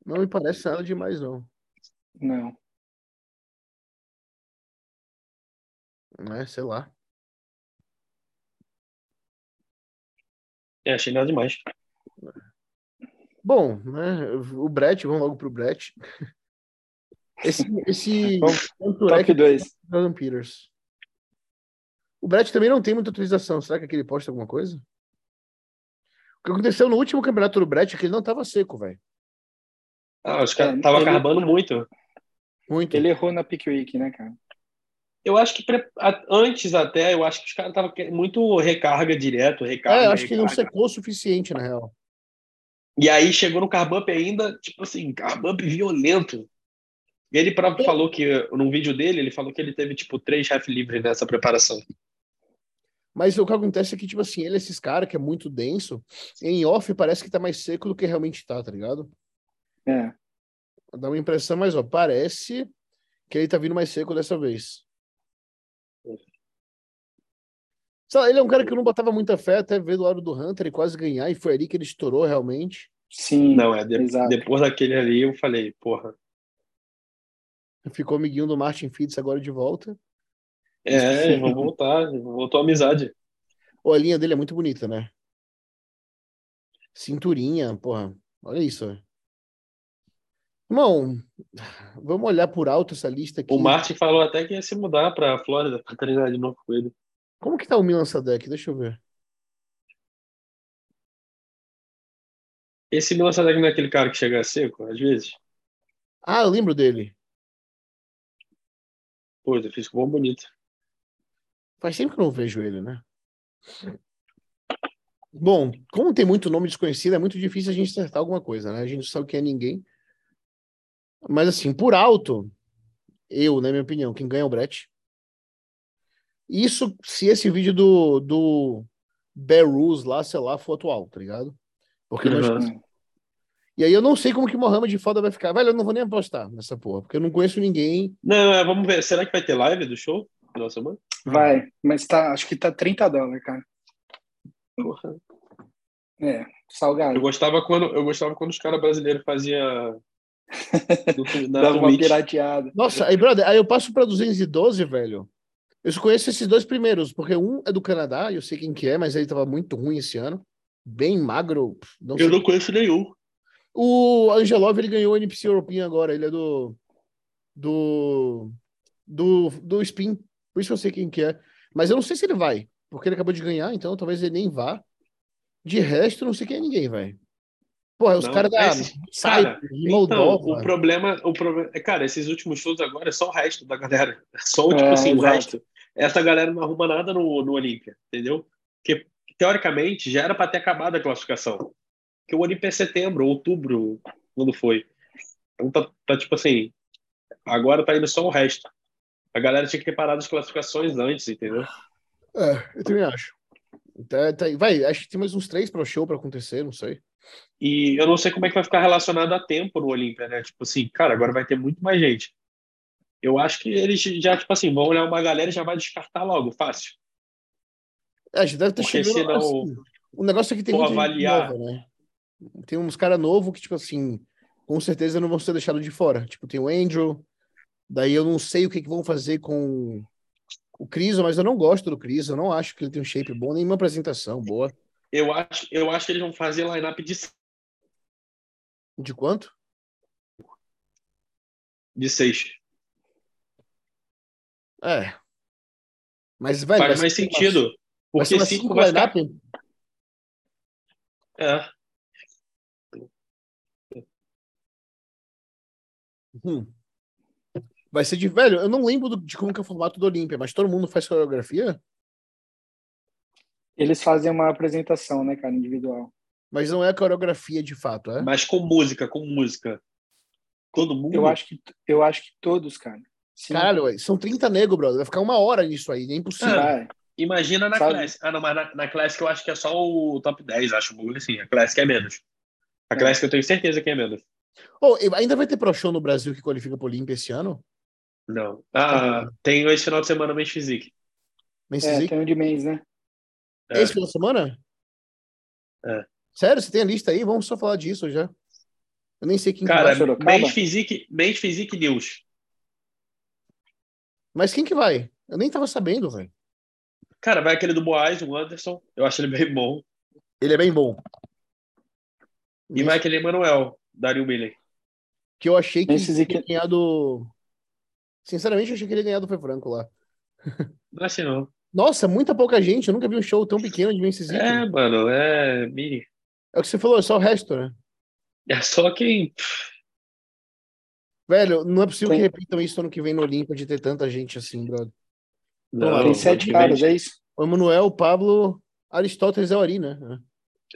C: Não me parece nada demais, não.
E: Não.
C: Né? Sei lá.
D: É, achei nada demais.
C: Bom, né? O Brett, vamos logo pro Brett. Esse, esse (laughs)
E: Top 2.
C: Jordan Peters. O Brett também não tem muita utilização. Será que aqui ele posta alguma coisa? O que aconteceu no último campeonato do Brett é que ele não tava seco, velho.
D: Ah, os caras
E: É,
D: tava
E: ele-
D: carbando muito.
C: Muito.
E: Ele errou na pick week, né, cara?
D: Eu acho que pre- antes até, eu acho que os caras estavam muito recarga direto, recarga.
C: É, eu acho que ele não
D: recarga.
C: secou o suficiente, na real.
D: E aí chegou no carbump ainda, tipo assim, carbump violento. Ele próprio falou que, num vídeo dele, ele falou que ele teve, tipo, três ref livres nessa preparação.
C: Mas o que acontece é que, tipo assim, ele, esses caras que é muito denso, em off parece que tá mais seco do que realmente tá, tá ligado?
E: É.
C: Dá uma impressão, mas ó, parece que ele tá vindo mais seco dessa vez. Lá, ele é um cara que eu não botava muita fé até ver do lado do Hunter e quase ganhar, e foi ali que ele estourou realmente.
E: Sim.
D: Não, é, de- depois daquele ali eu falei, porra.
C: Ficou amiguinho do Martin Fitz agora de volta.
D: É, (laughs) vou voltar, voltou a amizade.
C: Ô, a linha dele é muito bonita, né? Cinturinha, porra. Olha isso. Irmão, vamos olhar por alto essa lista aqui.
D: O Martin falou até que ia se mudar pra Flórida pra treinar de novo com ele.
C: Como que tá o Milan Sadek? Deixa eu ver.
D: Esse Milan Sadek não é aquele cara que chega seco, às vezes?
C: Ah, eu lembro dele.
D: Pô, ele fez com bom bonito.
C: Faz tempo que eu não vejo ele, né? Bom, como tem muito nome desconhecido, é muito difícil a gente acertar alguma coisa, né? A gente não sabe quem é ninguém. Mas assim, por alto, eu, na minha opinião, quem ganha é o Brett. Isso se esse vídeo do, do Bear Rules lá, sei lá, for atual, tá ligado? Porque nós-
D: Uhum.
C: E aí eu não sei como que Mohamed foda vai ficar. Velho, eu não vou nem apostar nessa porra, porque eu não conheço ninguém.
D: Não, é, vamos ver. Será que vai ter live do show? Final de semana?
E: Vai, mas tá, acho que tá 30 dólares, cara.
D: Porra.
E: É,
D: Eu
E: salgado.
D: gostava quando, eu gostava quando os caras brasileiros faziam (laughs)
E: Dava uma pirateada.
C: Nossa, aí, brother, aí eu passo pra 212, velho. Eu só conheço esses dois primeiros, porque um é do Canadá, eu sei quem que é, mas ele tava muito ruim esse ano. Bem magro. Não sei.
D: Eu não conheço nenhum.
C: O Angelov, ele ganhou o NPC European agora, ele é do. Do. Do, do Spin. Por isso eu sei quem que é. Mas eu não sei se ele vai, porque ele acabou de ganhar, então talvez ele nem vá. De resto, eu não sei quem é ninguém, velho. Porra, os
D: Não,
C: caras da
D: esses- cara,
C: de
D: Então,
C: Moldova.
D: o problema, o problema, é, cara, esses últimos shows agora é só o resto da galera. É só tipo
E: É,
D: assim, o resto. Essa galera não arruma nada no, no Olímpia, entendeu? Porque teoricamente já era para ter acabado a classificação. Porque o Olímpia é setembro, outubro, quando foi. Então tá, tá tipo assim, agora tá indo só o resto. A galera tinha que ter parado as classificações antes, entendeu?
C: É, eu também acho. Tá, tá, vai, acho que tem mais uns três pro show pra acontecer, não sei.
D: E eu não sei como é que vai ficar relacionado a tempo no Olímpia, né? Tipo assim, cara, agora vai ter muito mais gente. Eu acho que eles já, tipo assim, vão olhar uma galera e já vai descartar logo, fácil.
C: É, já deve ter
D: Porque
C: chegado.
D: senão-
C: assim, o negócio é que tem gente
D: avaliar-
C: nova, né? Tem uns caras novos que, tipo assim, com certeza não vão ser deixados de fora. Tipo, tem o Andrew, daí eu não sei o que, que vão fazer com o Cris, mas eu não gosto do Cris, eu não acho que ele tem um shape bom, nenhuma apresentação boa.
D: Eu acho, eu acho que eles vão fazer line-up de,
C: De quanto?
D: de seis.
C: É. Mas, velho, vai
D: Faz mais
C: uma-
D: sentido.
C: Vai ser
D: Porque
C: uma
D: cinco
C: cinco
D: vai ficar. É.
C: Hum. Vai ser de. Velho, eu não lembro do- de como que é o formato do Olímpia, mas todo mundo faz coreografia?
E: Eles fazem uma apresentação, né, cara, individual.
C: Mas não é a coreografia de fato, é?
D: Mas com música, com música. Todo mundo.
E: Eu acho que, eu acho que todos, cara. Sim.
C: Caralho, são 30 negros, brother. Vai ficar uma hora nisso aí, é impossível.
D: Imagina na
E: Sabe?
D: Classic. Ah, não, mas na, na Classic eu acho que é só o top 10, acho bagulho assim. A Classic é menos. A
E: É.
D: Classic eu tenho certeza que é menos.
C: Oh, ainda vai ter pro show no Brasil que qualifica pro Olímpia esse ano?
D: Não. Ah, tem esse final de semana Men's Physique.
C: Men's
E: É,
C: Physique?
E: tem um de mês, né?
D: É.
C: Esse final de semana?
D: É.
C: Sério, você tem a lista aí? Vamos só falar disso já. Eu nem sei quem que
D: Cara? Men's Physique, Men's Physique News.
C: Mas quem que vai? Eu nem tava sabendo, velho.
D: Cara, vai aquele do Boaz, o Anderson. Eu acho ele bem bom.
C: Ele é bem bom.
D: E vai aquele Emanuel, Dario Miller.
C: Que eu achei que
E: Men's
C: ele ia ganhar do. Sinceramente, eu achei que ele ia ganhar do Foi Franco lá.
D: Não acho não.
C: Nossa, muita pouca gente. Eu nunca vi um show tão pequeno de Men's Physique.
D: É, mano, é mini.
C: É o que você falou, é só o resto, né?
D: É só quem.
C: Velho, não é possível
E: Tem-
C: que repitam isso ano que vem no Olímpia de ter tanta gente assim, brother.
D: Não,
E: tem sete caras, é isso?
C: O Emanuel, o Pablo, Aristóteles é o Ari, né?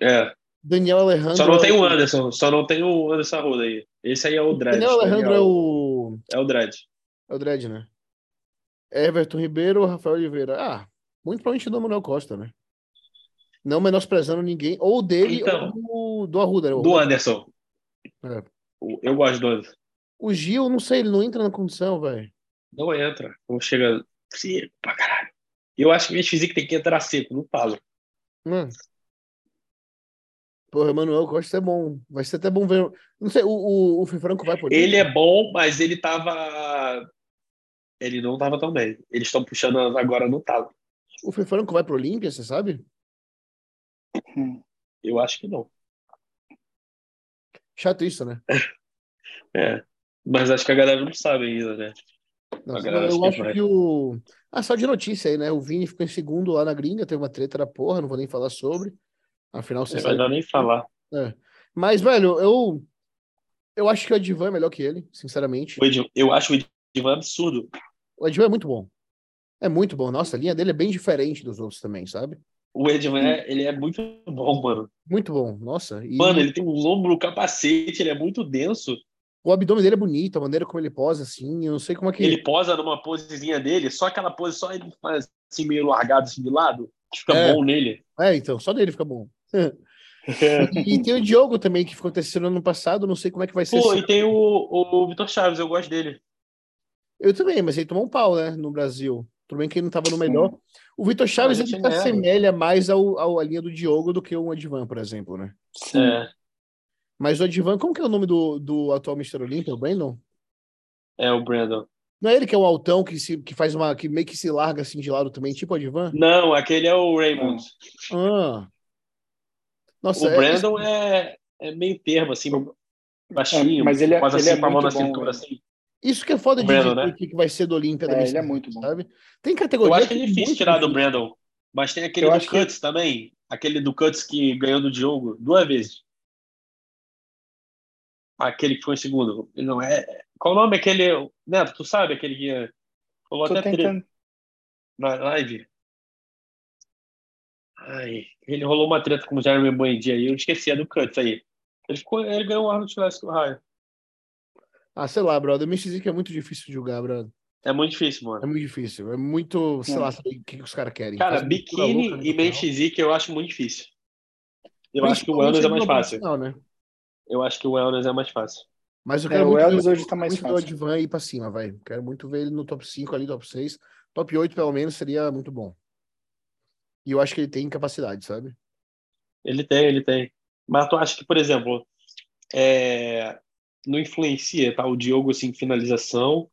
D: É.
C: Daniel Alejandro.
D: Só não tem o
C: é
D: Anderson, só não tem o Anderson Arruda aí. Esse aí é o Dredd.
C: Daniel Alejandro é o.
D: É o Dredd.
C: É o Dredd, né? Everton Ribeiro, Rafael Oliveira. Ah, muito provavelmente do Emanuel Costa, né? Não menosprezando ninguém. Ou dele
D: Então.
C: ou do, do Arruda. né?
D: Do Anderson.
C: É.
D: Eu gosto do Anderson.
C: O Gil, não sei, ele não entra na condição, velho.
D: Não entra. Não chega seco pra caralho. Eu acho que minha física tem que entrar seco, não falo.
C: Mano. Porra, Emanuel Costa é bom. Vai ser até bom ver. Não sei, o, o, o Franco vai por
D: Ele é bom, mas ele tava. Ele não tava tão bem. Eles estão puxando agora no talo.
C: O Fê Franco vai pro Olímpia, você sabe?
E: Hum.
D: Eu acho que não.
C: Chato isso, né? (laughs)
D: É. Mas acho que a galera não sabe ainda, né?
C: Nossa,
D: galera
C: eu
D: acho que vai.
C: que o. Ah, só de notícia aí, né? O Vini ficou em segundo lá na gringa, teve uma treta da porra, não vou nem falar sobre. Afinal, você
D: É
C: sabe.
D: melhor nem falar.
C: É. Mas, velho, eu. Eu acho que o Advan é melhor que ele, sinceramente.
D: O Ed- Eu acho o Edivan absurdo.
C: O Advan é muito bom. É muito bom. Nossa, a linha dele é bem diferente dos outros também, sabe?
D: O Edivan, é, ele é muito bom, mano.
C: Muito bom. Nossa. E
D: Mano, ele tem um ombro, um capacete, ele é muito denso.
C: O abdômen dele é bonito, a maneira como ele posa, assim. Eu não sei como é que.
D: Ele posa numa posezinha dele, só aquela pose, só ele faz assim, meio largado assim de lado, que fica
C: É.
D: bom nele.
C: É, então, só dele fica bom. (laughs) E tem o Diogo também, que ficou terceiro ano passado, não sei como é que vai ser.
D: Pô,
C: esse-
D: e tem o, o Vitor Chaves, eu gosto dele.
C: Eu também, mas ele tomou um pau, né, no Brasil. Tudo bem que ele não estava no melhor. O Vitor Chaves ele se assemelha mais ao, ao, à linha do Diogo do que o Advan, por exemplo, né?
E: Sim.
D: É,
C: Mas o Advan, como que é o nome do, do atual Mr. Olympia, o Brandon?
D: é o Brandon.
C: Não é ele que é o altão que, se, que faz uma. que meio que se larga assim de lado também, tipo o Advan?
D: Não, aquele é o Raymond.
C: Ah. Nossa,
D: o Brandon é, é meio termo, assim, baixinho,
E: É, mas ele é-
D: quase
E: ele
D: assim,
E: é
D: com a mão na
E: muito bom,
D: cintura,
E: né?
D: assim.
C: Isso que é foda
D: O
C: de
D: Brandon, né?
C: o que que vai ser do Olímpia da
E: É,
C: Miss
E: ele é muito bom.
C: sabe? Tem categoria
D: Eu acho
C: que
D: é
C: é
D: difícil tirar do. Brandon. Mas tem aquele
E: Eu
D: do
E: acho que-
D: Cuts também. Aquele do Cuts que ganhou do Diogo duas vezes. Aquele que foi em segundo. Não é. Qual o nome aquele. Neto, tu sabe aquele que. Falou
E: Tô
D: até
E: tentando.
D: na live. Ai, ele rolou uma treta com o Jeremy Buendia aí. Eu esqueci, é do Cuts aí. Ele, ficou, ele ganhou o Arnold Classic Ohio.
C: Ah, sei lá, brother. Miss que é muito difícil de julgar, brother.
D: É muito difícil,
C: É
D: mano.
C: muito difícil. É muito, sei
E: É.
C: lá, saber o que, que os caras querem.
D: Cara, biquíni
C: no
D: e. Menchizik eu acho muito difícil. Eu acho que o wellness é mais fácil.
C: profissional, né?
D: Eu acho que o wellness é mais fácil.
C: Mas eu
E: É,
C: quero
E: o
C: muito
E: Elvis
C: ver,
E: hoje tá mais
C: muito ver o
E: fácil.
C: Advan ir pra cima, vai. Quero muito ver ele no top 5 ali, top 6. Top 8, pelo menos, seria muito bom. E eu acho que ele tem capacidade, sabe?
D: Ele tem, ele tem. Mas tu acha que, por exemplo, é, não influencia, tá? O Diogo, assim, finalização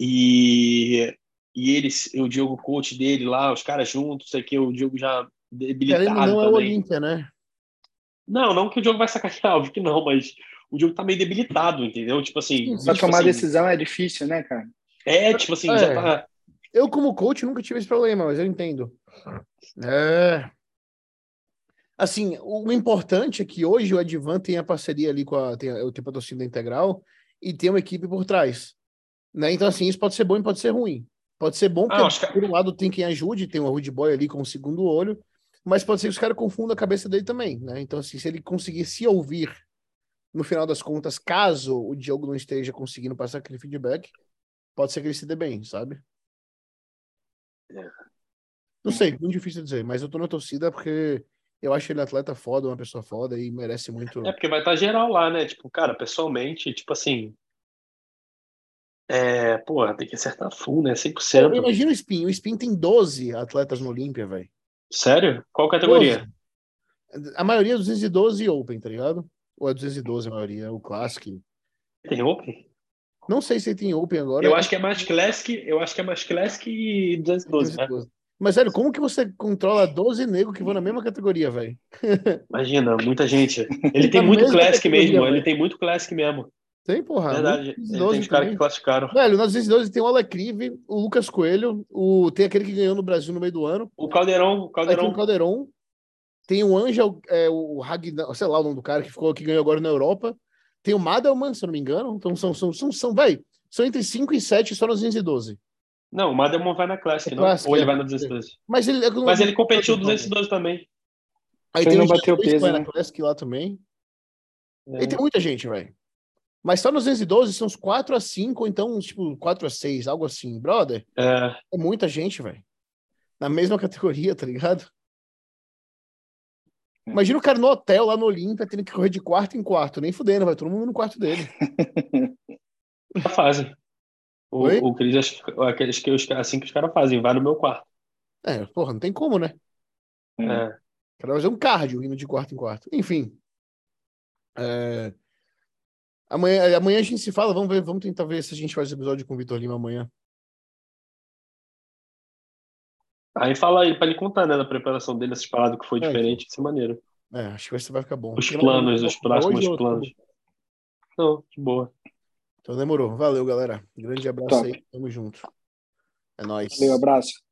D: e, e eles, o Diogo coach dele lá, os caras juntos, sei que o Diogo já debilitado
C: Querendo ou não, é o. Olímpia, né?
D: Não, não que o Diogo vai sacanear, (laughs) óbvio que não, mas o Diogo tá meio debilitado, entendeu? Tipo assim,
C: Sim,
E: Pra
D: tipo
E: tomar
D: assim,
E: decisão é difícil, né, cara?
D: É, tipo assim,
C: É.
D: já tá.
C: Eu, como coach, nunca tive esse problema, mas eu entendo. É. Assim, o importante é que hoje o Advan tem a parceria ali com a. Tem a, tem a torcida integral e tem uma equipe por trás. Né? Então, assim, isso pode ser bom e pode ser ruim. Pode ser bom porque,
D: Ah, ca-
C: por um lado, tem quem ajude, tem o Rude Boy ali com o segundo olho, mas pode ser que os caras confundam a cabeça dele também, né? Então, assim, se ele conseguir se ouvir, no final das contas, caso o Diogo não esteja conseguindo passar aquele feedback, pode ser que ele se dê bem, sabe? Não sei, muito difícil dizer, mas eu tô na torcida porque eu acho ele atleta foda, uma pessoa foda e merece muito.
D: É porque vai estar geral lá, né? Tipo, cara, pessoalmente, tipo assim. É, porra, tem que acertar full, né?
C: Pô,
D: 100%.
C: Imagina o Spin, o Spin tem 12 atletas no Olímpia, velho.
D: Sério? Qual categoria?
C: 12. A maioria é 212 e Open, tá ligado? Ou é 212 a maioria, é o Classic.
D: Tem Open?
C: Não sei se tem Open agora.
D: Eu acho que é mais Classic, eu acho que é mais Classic e 212, né?
C: 212. Mas, sério, como que você controla 12 negros que vão na mesma categoria, velho? (laughs)
D: Imagina, muita gente. Ele tem muito Classic mesmo,
C: velho.
D: ele tem muito Classic mesmo.
C: Tem, porra.
D: Verdade.
C: muito
D: Ele
C: 212
D: tem os caras que classificaram.
C: Velho, na 212 tem o Alecrive, o Lucas Coelho, o... tem aquele que ganhou no Brasil no meio do ano.
D: O Caldeirão, o Caldeirão.
C: o Calderon, tem o Angel, é, o Ragnar, sei lá o nome do cara que ficou que ganhou agora na Europa. Tem o Madelman, se eu não me engano. Então são, são, são, são velho, são entre 5 e 7 só nos 212.
D: Não, o Madelman vai na Classic,
C: É
D: não?
C: Classic,
D: Ou ele
C: é.
D: vai na 212?
C: Mas ele,
D: Mas ele competiu 212 também.
C: Aí
E: Ele
C: tem
E: não
C: o
E: bateu
C: que
E: peso,
C: vai na
E: né?
C: Classic lá também.
D: É.
C: E tem muita gente, velho. Mas só nos 212 são uns 4 a 5, ou então, tipo, 4 a 6, algo assim. Brother,
D: É,
C: é muita gente, velho. Na mesma (laughs) categoria, tá ligado? Imagina o cara no hotel lá no Olímpia tendo que correr de quarto em quarto. Nem fudendo, vai todo mundo no quarto dele. (laughs)
D: já fazem. O,
C: Oi?
D: o Cris, acho que- aqueles que os, assim que os caras fazem, vai no meu quarto.
C: É, porra, não tem como, né?
E: É.
D: É.
C: O cara vai fazer um cardio indo de quarto em quarto. Enfim. É, Amanhã, amanhã a gente se fala. Vamos ver, vamos tentar ver se a gente faz episódio com o Vitor Lima amanhã.
D: Aí fala aí pra ele contar, né, da preparação dele, essas paradas que foi
C: É,
D: diferente, isso é maneiro.
C: É, acho que vai ficar bom.
D: Os
C: Porque
D: planos,
C: não-
D: os próximos
C: hoje
D: planos. Não, de boa.
C: Então demorou. Valeu, galera. Grande abraço
E: Top.
C: aí. Tamo junto. É nóis.
E: Valeu, abraço.